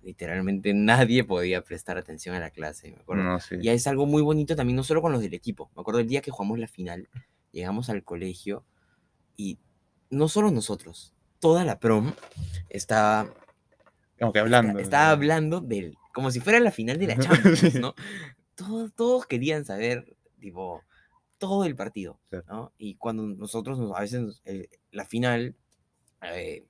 literalmente nadie podía prestar atención a la clase, me acuerdo. Y es algo muy bonito también, no solo con los del equipo. Me acuerdo el día que jugamos la final, llegamos al colegio y no solo nosotros, toda la prom estaba... Como que hablando. estaba hablando del... Como si fuera la final de la Champions, ¿no? Todos, todos querían saber, tipo, todo el partido, ¿no? Y cuando nosotros, a veces, la final, eh,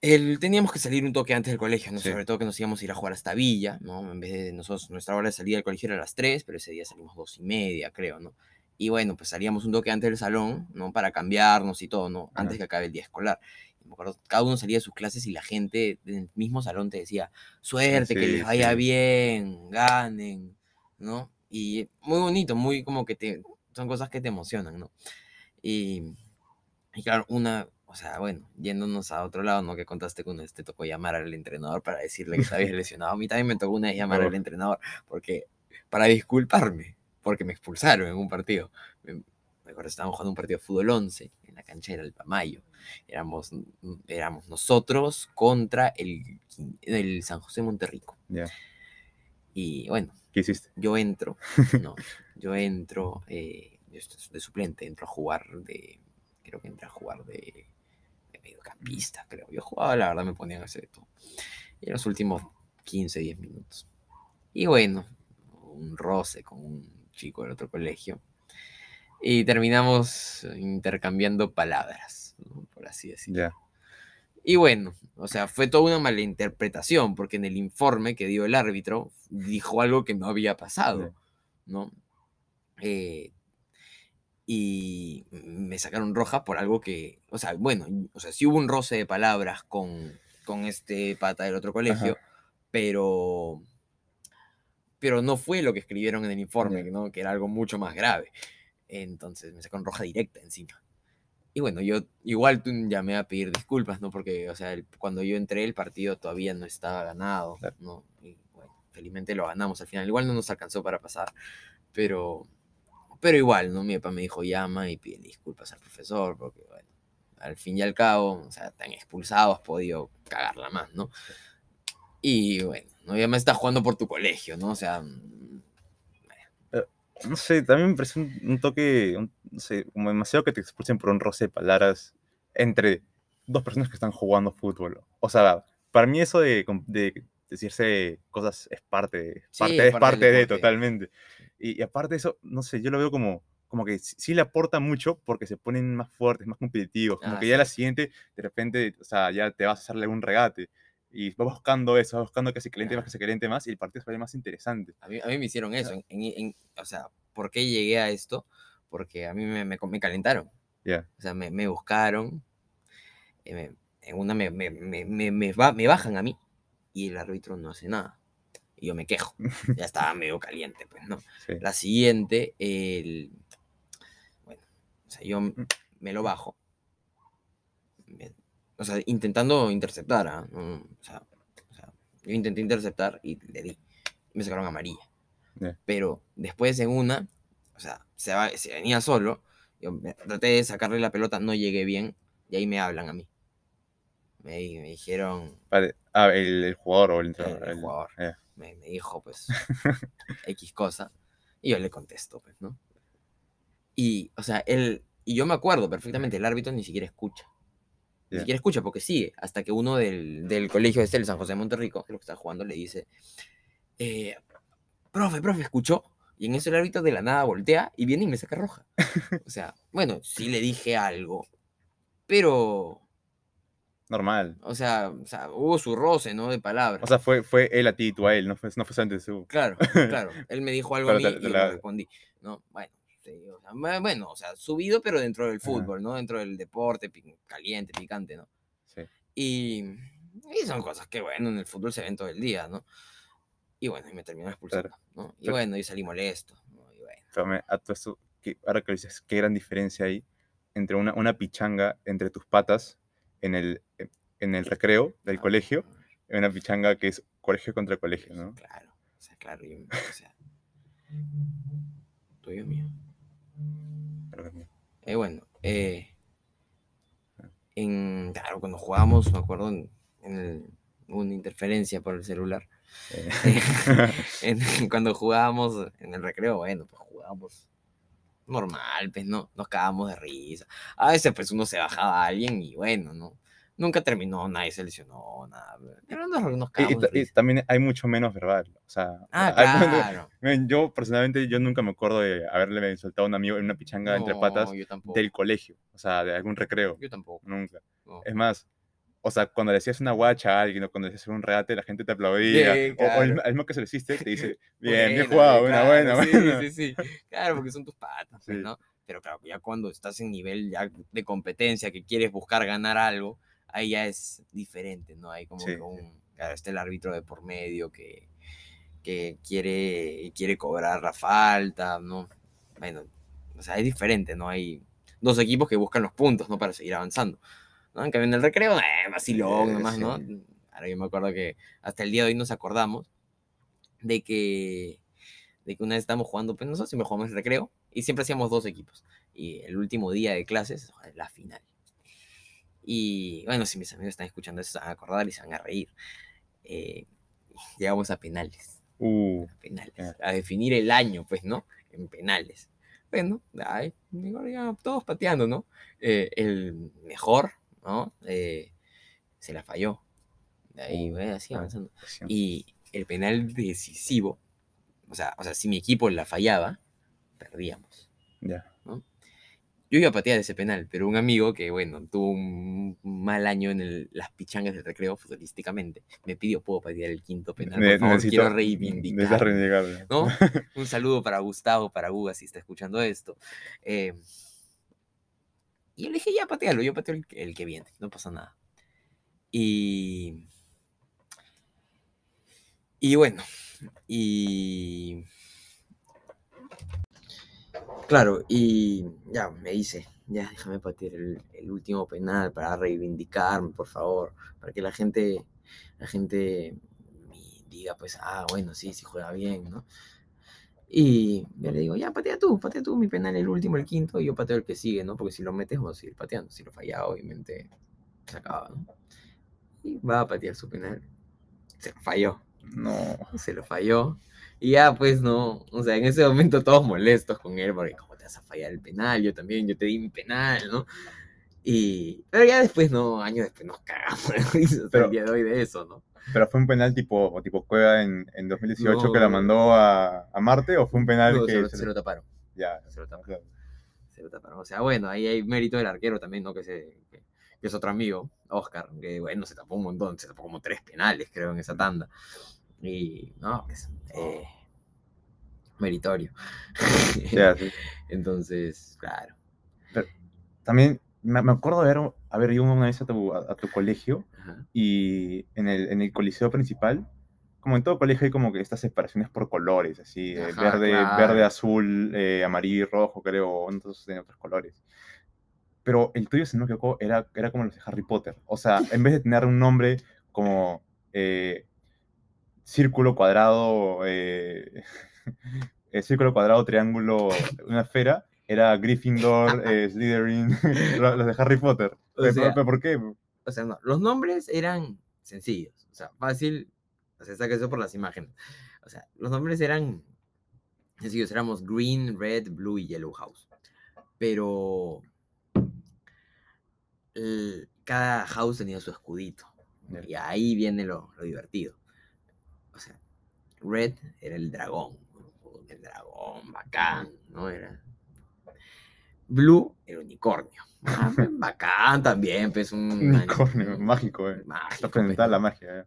el, teníamos que salir un toque antes del colegio, ¿no? Sobre todo que nos íbamos a ir a jugar hasta Villa, ¿no? En vez de nosotros, nuestra hora de salida del colegio era a las 3, pero ese día salimos dos y media, creo, ¿no? Y bueno, pues salíamos un toque antes del salón, ¿no? Para cambiarnos y todo, ¿no? Antes que acabe el día escolar. me acuerdo, cada uno salía de sus clases y la gente del mismo salón te decía, suerte, que les vaya bien, ganen, ¿no? Y muy bonito, muy como que te, son cosas que te emocionan, ¿no? Y, y claro, una, o sea, bueno, yéndonos a otro lado, ¿no? Que contaste con este, tocó llamar al entrenador para decirle que estaba lesionado. A mí también me tocó una vez llamar al entrenador, porque, para disculparme, porque me expulsaron en un partido. Me, acuerdo, estábamos jugando un partido de fútbol 11 en la cancha del Pamayo. Éramos, éramos nosotros contra el, el San José Monterrico. Y bueno, ¿Qué hiciste? Yo entro, no, yo entro, eh, de suplente, entro a jugar de, creo que entro a jugar de mediocampista, creo. Yo jugaba, la verdad, me ponían a hacer todo. Y en los últimos 15, 10 minutos. Y bueno, un roce con un chico del otro colegio. Y terminamos intercambiando palabras, por así decirlo. Y bueno, o sea, fue toda una mala interpretación, porque en el informe que dio el árbitro dijo algo que no había pasado, ¿no? Eh, y me sacaron roja por algo que, o sea, bueno, o sea, sí hubo un roce de palabras con, con este pata del otro colegio, pero pero no fue lo que escribieron en el informe, ¿no? que era algo mucho más grave. Entonces me sacaron roja directa encima. Y bueno, yo igual llamé a pedir disculpas, ¿no? Porque, o sea, cuando yo entré el partido todavía no estaba ganado, ¿no? Y bueno, felizmente lo ganamos al final. Igual no nos alcanzó para pasar, pero, pero igual, ¿no? Mi papá me dijo llama y pide disculpas al profesor, porque, bueno, al fin y al cabo, o sea, tan expulsado has podido cagarla más, ¿no? Y bueno, ¿no? Y además estás jugando por tu colegio, ¿no? O sea... Mm, eh, no sé, también me parece un, toque, no sé, como demasiado que te expulsen por un roce de palabras entre dos personas que están jugando fútbol. O sea, para mí eso de, decirse cosas es parte, parte es parte, de totalmente. Y, aparte de eso, no sé, yo lo veo como, como que sí, le aporta mucho porque se ponen más fuertes, más competitivos, como ah, que ya la siguiente, de repente, o sea, ya te vas a hacerle un regate y va buscando eso, va buscando que se caliente más, que se caliente más y el partido se vaya más interesante. A mí, a mí me hicieron eso. En, o sea, ¿por qué llegué a esto? Porque a mí me, me, me calentaron. O sea, me, me buscaron. Eh, en una me, me, bajan a mí y el árbitro no hace nada. Y yo me quejo. ya estaba medio caliente, pues, ¿no? La siguiente, el. Bueno, o sea, yo me lo bajo o sea, intentando interceptar, ¿ah? o, sea, yo intenté interceptar y le di. me sacaron amarilla. Pero después en una, o sea, se, se venía solo, yo traté de sacarle la pelota, no llegué bien, y ahí me hablan a mí. Me, dijeron... Ah, el, jugador o el entrenador. El, jugador. Me, me, dijo, pues, X cosa. Y yo le contesto, pues, ¿no? Y, o sea, él... Y yo me acuerdo perfectamente, el árbitro ni siquiera escucha. Ni siquiera escucha porque sigue, hasta que uno del, del colegio de el San José de Monterrico, que lo que está jugando, le dice, eh, profe, profe, ¿escuchó? Y en eso el árbitro de la nada voltea y viene y me saca roja. o sea, bueno, sí le dije algo, pero... Normal. O sea, o sea, hubo su roce, ¿no? De palabras. O sea, fue, fue él a ti, tú a él, no fue, no fue solamente su... Claro, claro. Él me dijo algo a mí y le respondí. ¿no? Bueno, bueno, o sea, subido, pero dentro del fútbol, ¿no? Dentro del deporte, caliente, picante, ¿no? Sí. Y, son cosas que, bueno, en el fútbol se ven todo el día, ¿no? Y bueno, y me terminó expulsando, ¿no? Y bueno, y salí molesto, ¿no? Y bueno. a todo esto, ahora que dices, qué gran diferencia hay entre una, una pichanga entre tus patas en el, en el recreo del colegio y una pichanga que es colegio contra colegio, ¿no? Claro, o sea, claro, o sea, tuyo mío. Eh, bueno, eh, en, claro, cuando jugábamos, me acuerdo, en, una interferencia por el celular. Eh. cuando jugábamos en el recreo, bueno, pues jugábamos normal, pues no, nos cagábamos de risa. A veces pues uno se bajaba a alguien y bueno, ¿no? nunca terminó, nadie se lesionó, nada. Pero nos, y, también hay mucho menos verbal. O sea, ah, claro. yo personalmente, yo nunca me acuerdo de haberle soltado a un amigo en una pichanga entre patas del colegio, o sea, de algún recreo. Yo tampoco. Nunca. Es más, o sea, cuando le hacías una guacha a alguien o cuando le hacías un regate, la gente te aplaudía. o, el, mismo que se lo hiciste te dice, bien, bien jugado, una buena, sí, buena. Sí, sí, Claro, porque son tus patas, pues, ¿no? Pero claro, ya cuando estás en nivel ya de competencia, que quieres buscar ganar algo, ahí ya es diferente, ¿no? Hay como que un, claro, está el árbitro de por medio que, que quiere, quiere cobrar la falta, ¿no? Bueno, o sea, es diferente, ¿no? Hay dos equipos que buscan los puntos, ¿no? Para seguir avanzando. ¿No? En cambio, en el recreo, eh, vacilón nomás, ¿no? Ahora yo me acuerdo que hasta el día de hoy nos acordamos de que, de que una vez estábamos jugando, pues nosotros siempre jugamos el recreo y siempre hacíamos dos equipos. Y el último día de clases, la final. Y bueno, si mis amigos están escuchando eso, se van a acordar y se van a reír. Eh, llegamos a penales. Uh, a penales. A definir el año, pues, ¿no? En penales. Bueno, ay, todos pateando, ¿no? Eh, el mejor, ¿no? Eh, se la falló. De ahí, uh, así avanzando. Y el penal decisivo, o sea, o sea, si mi equipo la fallaba, perdíamos. Ya. yo iba a patear ese penal, pero un amigo que, bueno, tuvo un mal año en las pichangas del recreo futbolísticamente, me pidió, ¿puedo patear el quinto penal? Por favor, quiero reivindicar. ¿no? Un saludo para Gustavo, para Guga, si está escuchando esto. Eh, y yo le dije, ya, patealo, yo pateo el, que viene, no pasa nada. Y... Y bueno, y Claro, y ya me dice, ya déjame patear el, último penal para reivindicarme, por favor, para que la gente, la gente diga, pues, ah, bueno, sí, sí juega bien, ¿no? Y yo le digo, ya, patea tú, patea tú mi penal, el último, el quinto, y yo pateo el que sigue, ¿no? Porque si lo metes, vamos a seguir pateando. Si lo falla, obviamente, se acaba, ¿no? Y va a patear su penal. Se lo falló. No. Se lo falló. Y ya, pues, no, o sea, en ese momento todos molestos con él, porque ¿cómo te vas a fallar el penal? Yo también, yo te di mi penal, ¿no? Y, pero ya después, no, años después nos cagamos pero, el día de hoy de eso, ¿no? ¿Pero fue un penal tipo, tipo Cueva en, en 2018 que la mandó a, a, Marte o fue un penal que... Se, lo, taparon. Ya. Se lo taparon. Se lo taparon. O sea, bueno, ahí hay mérito del arquero también, ¿no? Que, se, que, es otro amigo, Oscar, que bueno, se tapó un montón, se tapó como tres penales, creo, en esa tanda. Y no, pues, eh, meritorio. Entonces, claro. también me, acuerdo de haber, haber ido una vez a tu, a, tu colegio y en el, en el coliseo principal, como en todo colegio hay como que estas separaciones por colores, así, eh, verde, verde, azul, eh, amarillo y rojo, creo, o otros, en otros colores. Pero el tuyo, si no me equivoco, era, era como los de Harry Potter. O sea, en vez de tener un nombre como eh, círculo, cuadrado, círculo, cuadrado, triángulo, una esfera, era Gryffindor, Slytherin, los de Harry Potter. ¿Por qué? O sea, no, los nombres eran sencillos, o sea, fácil, o sea, saca eso por las imágenes. O sea, los nombres eran sencillos, éramos Green, Red, Blue y Yellow House. Pero cada house tenía su escudito. Y ahí viene lo, lo divertido o sea, Red era el dragón, el dragón, bacán, ¿no? Era. Blue, el unicornio. Ah, pues, bacán también, pues un. Unicornio, mágico, eh. Mágico. Pues. la magia, eh.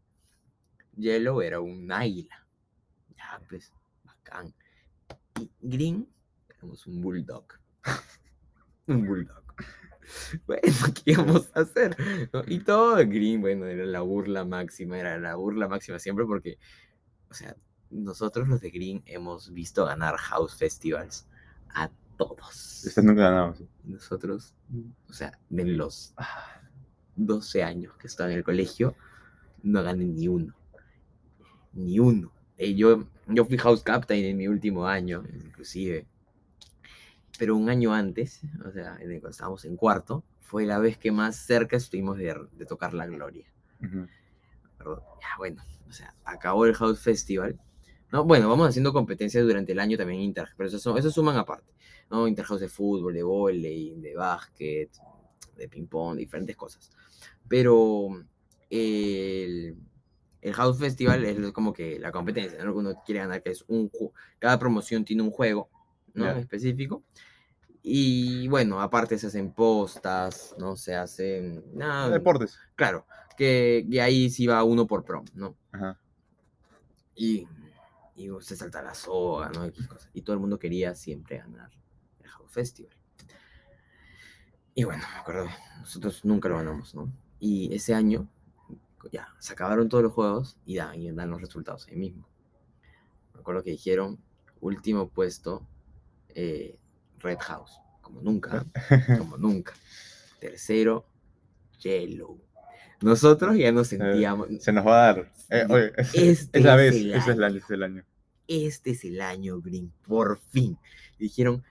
Yellow era un águila. Ya, pues, bacán. Y Green, éramos un bulldog. un bulldog. Bueno, ¿qué íbamos a hacer? Y todo Green, bueno, era la burla máxima, era la burla máxima siempre porque, o sea, nosotros los de Green hemos visto ganar House Festivals a todos. Ustedes nunca ganamos. Nosotros, o sea, de los 12 años que estaba en el colegio, no gané ni uno. Ni uno. Eh, yo, yo fui House Captain en mi último año, inclusive pero un año antes, o sea, cuando estábamos en cuarto, fue la vez que más cerca estuvimos de, tocar la gloria. Ya, bueno, o sea, acabó el House Festival. ¿no? Bueno, vamos haciendo competencias durante el año también inter, pero eso, eso suman aparte, ¿no? Interhouse de fútbol, de volei, de básquet, de ping-pong, diferentes cosas. Pero el, el House Festival es como que la competencia, ¿no? uno quiere ganar, que es un cada promoción tiene un juego, ¿no? Específico. Y bueno, aparte se hacen postas, ¿no? Se hacen... Nada, Deportes. Claro, que, ahí sí va uno por prom, ¿no? Ajá. Y, y se salta la soga, ¿no? Y, todo el mundo quería siempre ganar House Festival. Y bueno, me acuerdo, nosotros nunca lo ganamos, ¿no? Y ese año, ya, se acabaron todos los juegos y dan, y dan los resultados ahí mismo. Me acuerdo que dijeron, último puesto, eh, Red House, como nunca, como nunca. Tercero, Yellow. Nosotros ya nos sentíamos. Se nos va a dar. Eh, este es la vez, es el, año, es el año. Este es el año, Green, por fin. Dijeron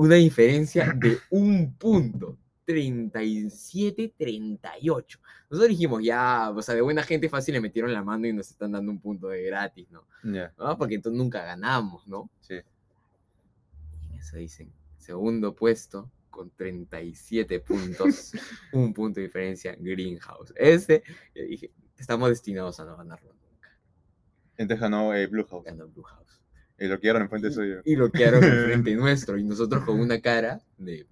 una diferencia de un punto. 37-38. Nosotros dijimos, ya, o sea, de buena gente fácil le metieron la mano y nos están dando un punto de gratis, ¿no? Porque entonces nunca ganamos, ¿no? Sí. Y eso dicen, segundo puesto con 37 puntos, un punto de diferencia, Greenhouse. Ese, yo dije, estamos destinados a no ganarlo nunca. Entonces ganó eh, Blue House. Ganó Blue House. Y lo quedaron en frente suyo. Y lo quedaron en frente nuestro, y nosotros con una cara de...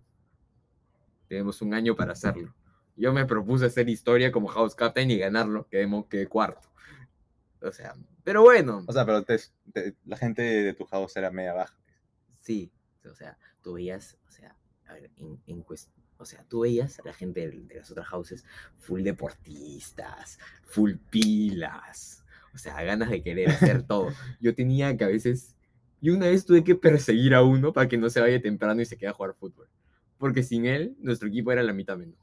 tenemos un año para hacerlo. Yo me propuse hacer historia como House Captain y ganarlo, quedé, quedé cuarto. O sea, pero bueno. O sea, pero la gente de tu house era media baja. Sí, o sea, tú veías, o sea, a ver, en, en o sea, tú veías a la gente de, las otras houses full deportistas, full pilas, o sea, ganas de querer hacer todo. Yo tenía que a veces, y una vez tuve que perseguir a uno para que no se vaya temprano y se quede a jugar fútbol. Porque sin él, nuestro equipo era la mitad menos.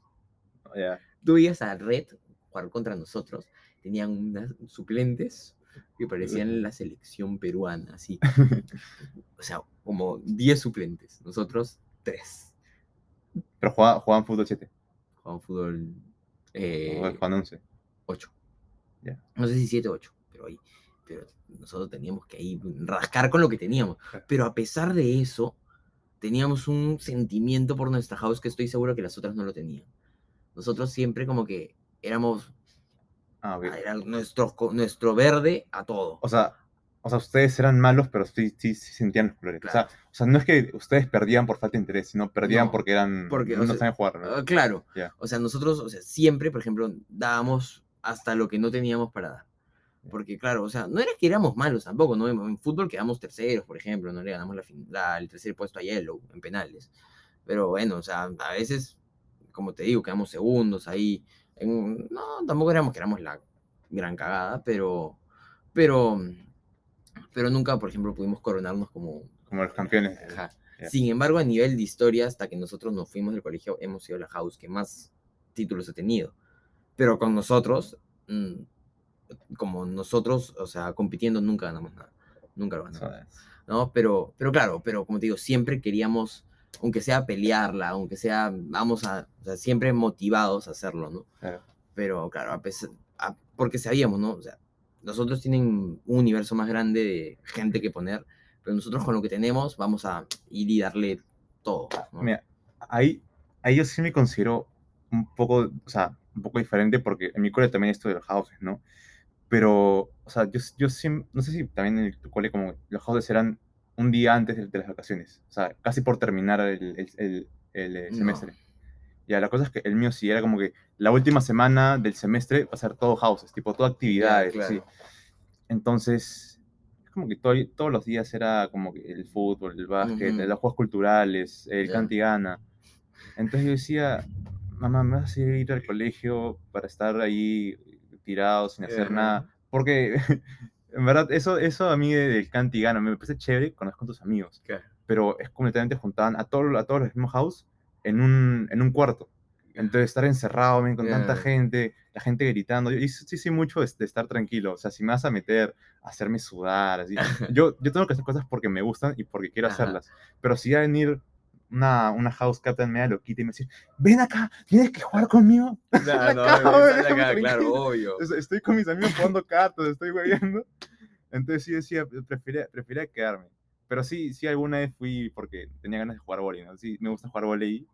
Tú veías a Red jugar contra nosotros, tenían unas suplentes que parecían la selección peruana, así. o sea, como 10 suplentes, nosotros 3. Pero jugaban, fútbol 7. Jugaban fútbol. Eh, jugaban 11. 8. No sé si 7 o 8, pero ahí. Pero nosotros teníamos que ahí rascar con lo que teníamos. Pero a pesar de eso, teníamos un sentimiento por nuestra house que estoy seguro que las otras no lo tenían. Nosotros siempre como que éramos Ah, ah, era nuestro, nuestro verde a todo. O sea, o sea, ustedes eran malos, pero sí, sí, sentían los colores. O, sea, o, sea, no es que ustedes perdían por falta de interés, sino perdían porque eran. Porque, no saben jugar. Ah, claro. O sea, nosotros, o sea, siempre, por ejemplo, dábamos hasta lo que no teníamos para dar. Porque, claro, o sea, no era que éramos malos tampoco, ¿no? En fútbol quedamos terceros, por ejemplo, no le ganamos la, el tercer puesto a Yellow en penales. Pero bueno, o sea, a veces, como te digo, quedamos segundos ahí no, tampoco éramos que éramos la gran cagada, pero, pero, pero nunca, por ejemplo, pudimos coronarnos como... Como los campeones. Sin embargo, a nivel de historia, hasta que nosotros nos fuimos del colegio, hemos sido la house que más títulos ha tenido. Pero con nosotros, mm, como nosotros, o sea, compitiendo, nunca ganamos nada. Nunca lo ganamos. ¿no? Pero, pero claro, pero como te digo, siempre queríamos aunque sea pelearla, aunque sea, vamos a, o sea, siempre motivados a hacerlo, ¿no? Pero claro, a pesar, porque sabíamos, ¿no? O sea, nosotros tienen un universo más grande de gente que poner, pero nosotros con lo que tenemos vamos a ir y darle todo. Mira, ahí, ahí yo sí me considero un poco, o sea, un poco diferente porque en mi cole también esto de los houses, ¿no? Pero, o sea, yo, yo sí, no sé si también en tu cole como los houses eran un día antes de, las vacaciones, o sea, casi por terminar el, el, el, eh, semestre. Ya, la cosa es que el mío sí era como que la última semana del semestre va a ser todo houses, tipo, todo actividades, sí. Entonces, es como que todo, todos los días era como que el fútbol, el básquet, los juegos culturales, el cantigana. Entonces yo decía, mamá, ¿me vas a ir al colegio para estar ahí tirado sin hacer nada? Porque en verdad, eso, eso a mí del cantigano me parece chévere cuando con tus amigos. Pero es completamente juntaban a, todo, a todos los mismos house en un, en un cuarto. Entonces, estar encerrado con tanta gente, la gente gritando. Yo sí, sí, mucho de, estar tranquilo. O sea, si me vas a meter, hacerme sudar, así. Yo, yo tengo que hacer cosas porque me gustan y porque quiero hacerlas. Pero si va a venir una, una house captain media loquita y me dice, ven acá, tienes que jugar conmigo. No, no, claro, obvio. Estoy con mis amigos jugando cartas, estoy jugando. Entonces sí decía, prefería, prefería quedarme. Pero sí, sí alguna vez fui porque tenía ganas de jugar volley, ¿no? Sí, me gusta jugar volley.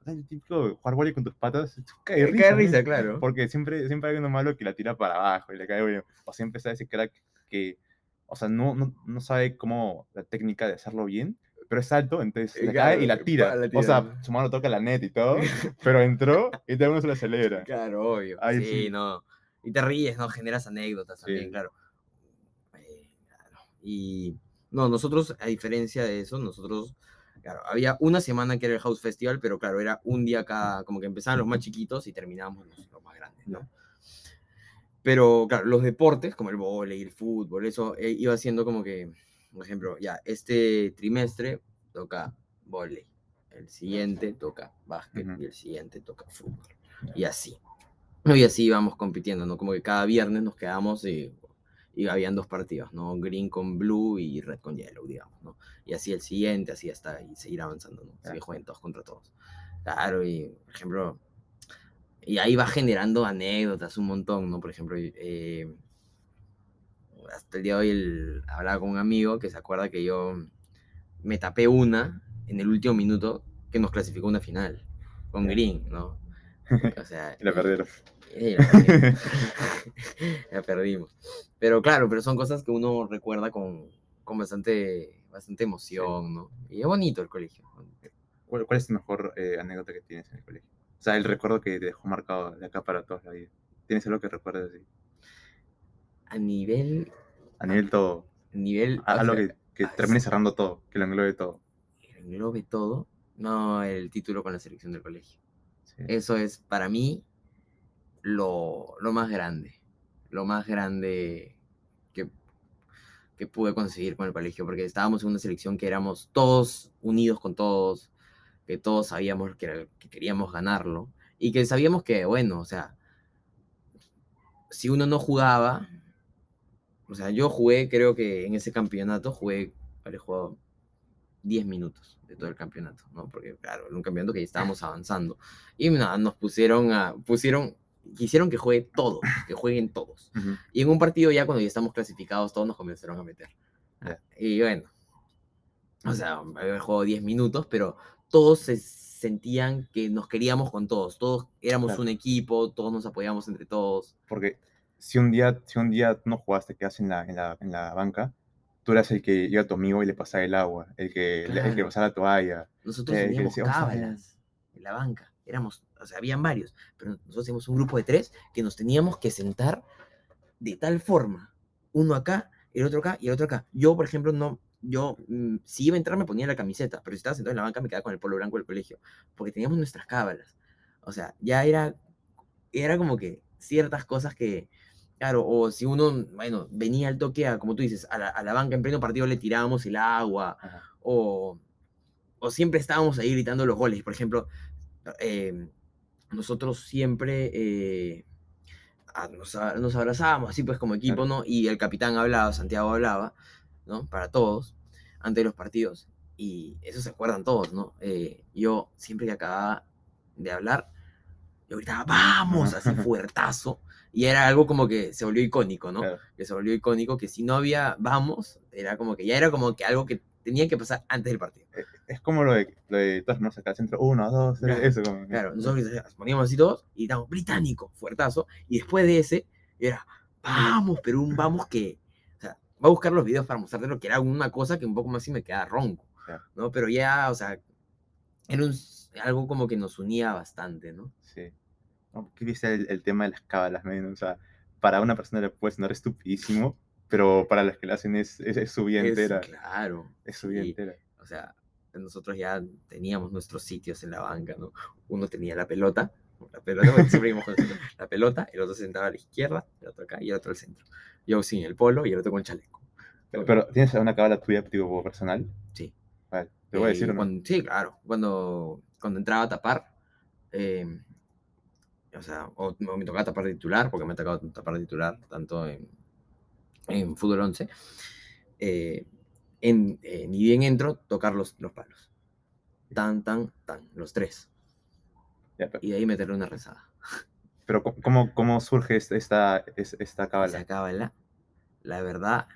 O sea, el típico jugar volley con tus patas, cae risa. Cae risa, claro. Porque siempre, siempre hay uno malo que la tira para abajo y le cae bien. O siempre está ese crack que, o sea, no, no, no sabe cómo la técnica de hacerlo bien, pero es alto, entonces le cae y la tira. O sea, su mano toca la net y todo, pero entró y todo uno se la celebra. Claro, obvio. sí, no. Y te ríes, ¿no? Generas anécdotas también, claro. Eh, claro. Y no, nosotros, a diferencia de eso, nosotros, claro, había una semana que era el House Festival, pero claro, era un día cada, como que empezaban los más chiquitos y terminábamos los, más grandes, ¿no? Pero claro, los deportes, como el vóley, el fútbol, eso eh, iba siendo como que por ejemplo, ya, este trimestre toca volei, el siguiente toca básquet y el siguiente toca fútbol. Y así. Y así íbamos compitiendo, ¿no? Como que cada viernes nos quedamos y, y habían dos partidos, ¿no? Green con blue y red con yellow, digamos, ¿no? Y así el siguiente, así hasta y seguir avanzando, ¿no? Así que jueguen todos contra todos. Claro, y por ejemplo, y ahí va generando anécdotas un montón, ¿no? Por ejemplo, eh, hasta el día de hoy hablaba con un amigo que se acuerda que yo me tapé una en el último minuto que nos clasificó una final con Green, ¿no? O sea, la perdieron. la, perdimos. Pero claro, pero son cosas que uno recuerda con, con bastante, bastante emoción, ¿no? Y es bonito el colegio. ¿Cuál, es tu mejor eh, anécdota que tienes en el colegio? O sea, el recuerdo que te dejó marcado de acá para toda la vida. ¿Tienes algo que recuerdes así? A nivel... A nivel todo. A nivel... algo que, que termine cerrando todo, que lo englobe todo. Que lo englobe todo. No, el título con la selección del colegio. Eso es para mí lo, lo, más grande. Lo más grande que, que pude conseguir con el colegio. Porque estábamos en una selección que éramos todos unidos con todos que todos sabíamos que, que queríamos ganarlo y que sabíamos que, bueno, o sea, si uno no jugaba, o sea, yo jugué, creo que en ese campeonato jugué, habré jugado 10 minutos de todo el campeonato, ¿no? Porque, claro, en un campeonato que ya estábamos avanzando. Y nada, nos pusieron a, pusieron, quisieron que juegue todos, que jueguen todos. Y en un partido ya cuando ya estamos clasificados, todos nos comenzaron a meter. Y bueno, o sea, había jugado 10 minutos, pero todos se sentían que nos queríamos con todos, todos éramos un equipo, todos nos apoyábamos entre todos. Porque si un día, si un día no jugaste, quedas en la, en la, en la banca, tú eras el que iba a tu amigo y le pasaba el agua, el que, el que pasaba la toalla. Nosotros teníamos cábalas en la banca, éramos, o sea, habían varios, pero nosotros teníamos un grupo de tres que nos teníamos que sentar de tal forma, uno acá, el otro acá y el otro acá. Yo, por ejemplo, no, yo, mm, si iba a entrar, me ponía la camiseta, pero si estaba sentado en la banca, me quedaba con el polo blanco del colegio, porque teníamos nuestras cábalas. O sea, ya era, era como que ciertas cosas que, claro, o si uno, bueno, venía al toque, a, como tú dices, a la, a la banca en pleno partido le tirábamos el agua, o, o, siempre estábamos ahí gritando los goles. Por ejemplo, em, nosotros siempre eh, nos, nos, abrazábamos así pues como equipo, ¿no? Y el capitán hablaba, Santiago hablaba, ¿no? Para todos, antes de los partidos. Y eso se acuerdan todos, ¿no? Eh, yo siempre que acababa de hablar, yo gritaba, vamos, así fuertazo. Y era algo como que se volvió icónico, ¿no? Que se volvió icónico, que si no había vamos, era como que ya era como que algo que tenía que pasar antes del partido. Eh, es como lo de, lo de todas las acá centro, uno, dos, tres, eso. Como... Claro, nosotros poníamos así todos y estábamos británico, fuertazo. Y después de ese, era, vamos, pero un vamos que va a buscar los videos para mostrarte lo que era una cosa que un poco más sí me queda ronco, ¿no? Pero ya, o sea, era algo como que nos unía bastante, ¿no? Sí. ¿Qué dice el, tema de las cábalas, ¿no? O sea, para una persona le puede sonar estupidísimo, pero para las que lo hacen es, es, su vida entera. Claro. Es su vida entera. O sea, nosotros ya teníamos nuestros sitios en la banca, ¿no? Uno tenía la pelota, la pelota, siempre íbamos con la pelota, el otro se sentaba a la izquierda, el otro acá y el otro al centro. Yo sin el polo y el otro con chaleco. Pero, ¿tienes alguna cábala tuya tipo personal? Sí. Vale, te voy a decir. Eh, sí, claro. Cuando, cuando entraba a tapar, em, o sea, o, me tocaba tapar de titular, porque me ha tocado tapar de titular, tanto en, en fútbol 11. Eh, en, eh, ni bien entro, tocar los, los palos. Tan, tan, tan, los tres. Y de ahí meterle una rezada. Pero ¿cómo, cómo surge esta, esta cábala? Esta cábala, la verdad,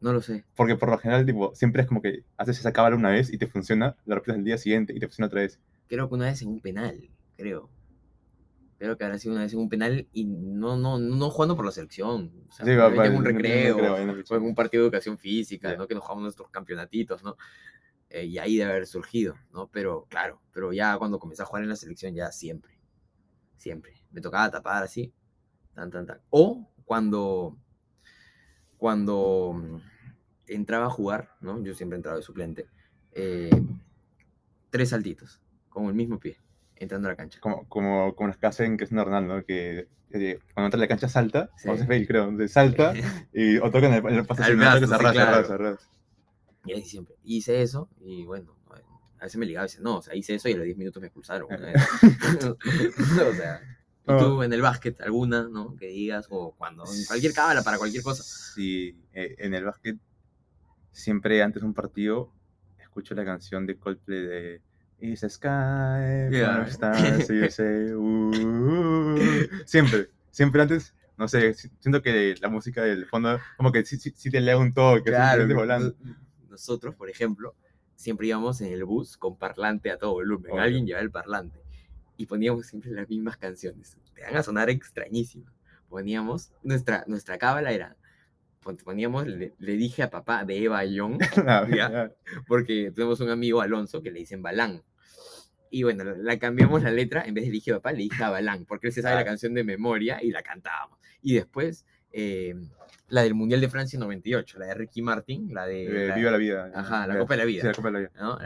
no lo sé. Porque por lo general, tipo, siempre es como que haces esa cábala una vez y te funciona, la repites el día siguiente y te funciona otra vez. Creo que una vez en un penal, creo. Creo que habrá sido una vez en un penal y no, no, no jugando por la selección. O sea, en un recreo, o en un partido de educación física, ¿no? Que nos jugamos nuestros campeonatitos, ¿no? Eh, y ahí debe haber surgido, ¿no? Pero claro, pero ya cuando comencé a jugar en la selección, ya siempre, siempre. Me tocaba tapar así, tan, tan, tan. O cuando, cuando mm, entraba a jugar, ¿no? Yo siempre entraba de suplente, eh, tres saltitos, con el mismo pie, entrando a la cancha. Como, como, como los que hacen que es normal, ¿no? Que cuando entra a la cancha salta, sí. o se fail, creo, salta y o toca en el, el pase que se arrastra, y ahí siempre hice eso y bueno, a veces me ligaba y dice, no, o sea, hice eso y a los 10 minutos me expulsaron. o sea, ¿y tú en el básquet alguna, no? Que digas, o cuando, en cualquier cábala, para cualquier cosa. Sí, eh, en el básquet, siempre antes de un partido, escucho la canción de Coldplay de Is Sky, yeah. stars, uh, siempre, siempre antes no sé, siento que la música del fondo, como que sí, sí, te lea un toque, claro, volando nosotros, por ejemplo, siempre íbamos en el bus con parlante a todo volumen. Alguien llevaba el parlante. Y poníamos siempre las mismas canciones. Te van a sonar extrañísimas. Poníamos, nuestra, nuestra cábala era, poníamos, le, dije a papá de Eva Young, porque tenemos un amigo Alonso que le dicen Balán. Y bueno, la cambiamos la letra, en vez de dije papá, le dije a Balán, porque él se sabe la canción de memoria y la cantábamos. Y después, eh, la del Mundial de Francia 98, la de Ricky Martin, la de... Eh, Viva la vida. Ajá, la Copa de la Vida. Sí, la Copa de la Vida. ¿no?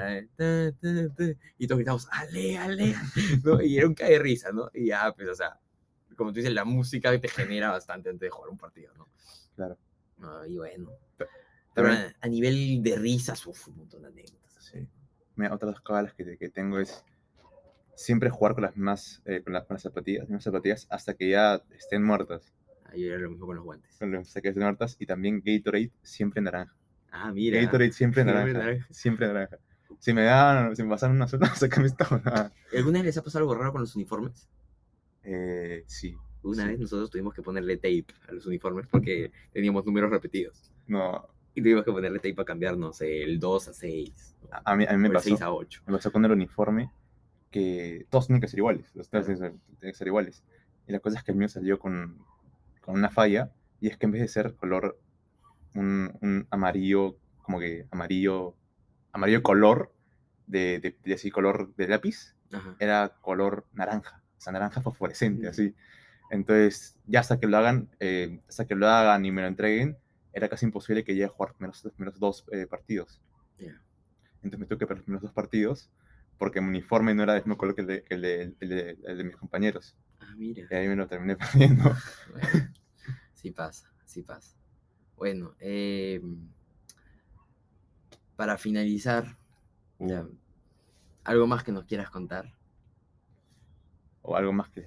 y todos gritamos, ale, ale, ¿no? Y era un cae de risa, ¿no? Y ya, pues, o sea, como tú dices, la música te genera bastante antes de jugar un partido, ¿no? Claro. y bueno. Pero a, nivel de risas, uf, un montón de anécdotas. Sí. Mira, otras cabalas que, que tengo es siempre jugar con las más, eh, con, las, zapatillas, las zapatillas hasta que ya estén muertas. Ahí era lo mismo con los guantes. Hasta que estén muertas y también Gatorade siempre naranja. Ah, mira. Gatorade siempre naranja. Siempre naranja. Si me dan, si me pasan una sola, se me está. ¿Alguna vez les ha pasado algo raro con los uniformes? Eh, sí. Una vez nosotros tuvimos que ponerle tape a los uniformes porque teníamos números repetidos. No. Y tuvimos que ponerle tape para cambiar, no sé, el 2 a 6. A, mí, a mí me pasó. 6 a 8. Me pasó con el uniforme que todos tienen que ser iguales. Los tres tienen que ser iguales. Y la cosa es que el mío salió con, con una falla. Y es que en vez de ser color, un, un amarillo, como que amarillo, amarillo color, de, de, así color de lápiz, era color naranja. O sea, naranja fosforescente, así. Entonces, ya hasta que lo hagan, eh, hasta que lo hagan y me lo entreguen, era casi imposible que llegue a jugar menos, menos dos eh, partidos. Entonces me tuve que perder los primeros dos partidos porque mi uniforme no era del mismo color que el de, el de, el de, mis compañeros. Ah, mira. Y ahí me lo terminé perdiendo. sí pasa, sí pasa. Bueno, eh, para finalizar, uh. ¿algo más que nos quieras contar? O algo más que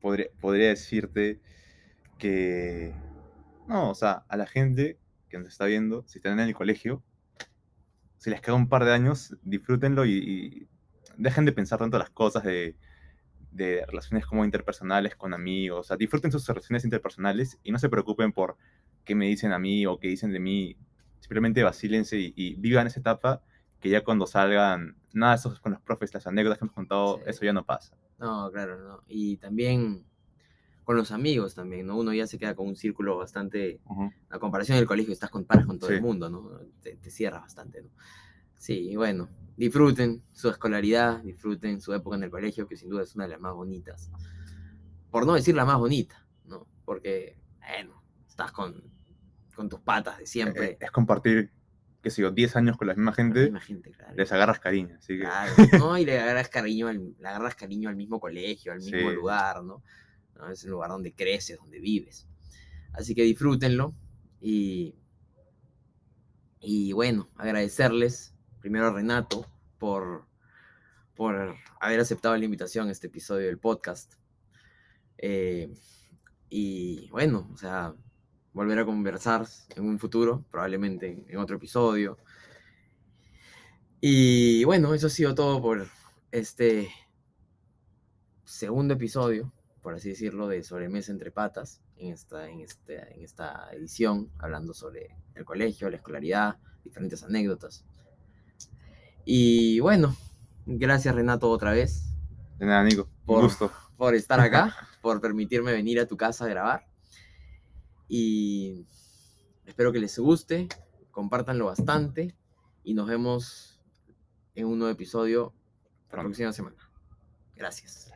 podría, podría decirte que, no, o sea, a la gente que nos está viendo, si están en el colegio, si les queda un par de años, disfrútenlo y, dejen de pensar tanto las cosas de, relaciones como interpersonales con amigos. O sea, disfruten sus relaciones interpersonales y no se preocupen por qué me dicen a mí o qué dicen de mí. Simplemente vacílense y, vivan esa etapa que ya cuando salgan, nada de eso con los profes, las anécdotas que hemos contado, eso ya no pasa. No, claro, no. Y también con los amigos también, ¿no? Uno ya se queda con un círculo bastante, a comparación del colegio, estás con pares con todo el mundo, ¿no? Te, te cierras bastante, ¿no? Sí, bueno, disfruten su escolaridad, disfruten su época en el colegio, que sin duda es una de las más bonitas. Por no decir la más bonita, ¿no? Porque, bueno, estás con, con tus patas de siempre. Eh, es, compartir, qué sé yo, 10 años con la misma gente. La misma gente claro. Les agarras cariño, así que... Claro, ¿no? Y le agarras cariño al, le agarras cariño al mismo colegio, al mismo lugar, ¿no? Es el lugar donde creces, donde vives. Así que disfrútenlo y, y bueno, agradecerles primero a Renato por, por haber aceptado la invitación a este episodio del podcast. Eh, y bueno, o sea, volver a conversar en un futuro, probablemente en otro episodio. Y bueno, eso ha sido todo por este segundo episodio por así decirlo, de sobremesa entre patas en esta, en, este, en esta edición, hablando sobre el colegio, la escolaridad, diferentes anécdotas. Y bueno, gracias Renato otra vez. De nada, Nico. Por, gusto. Por estar acá, por permitirme venir a tu casa a grabar. Y espero que les guste, compártanlo bastante y nos vemos en un nuevo episodio la próxima semana. Gracias.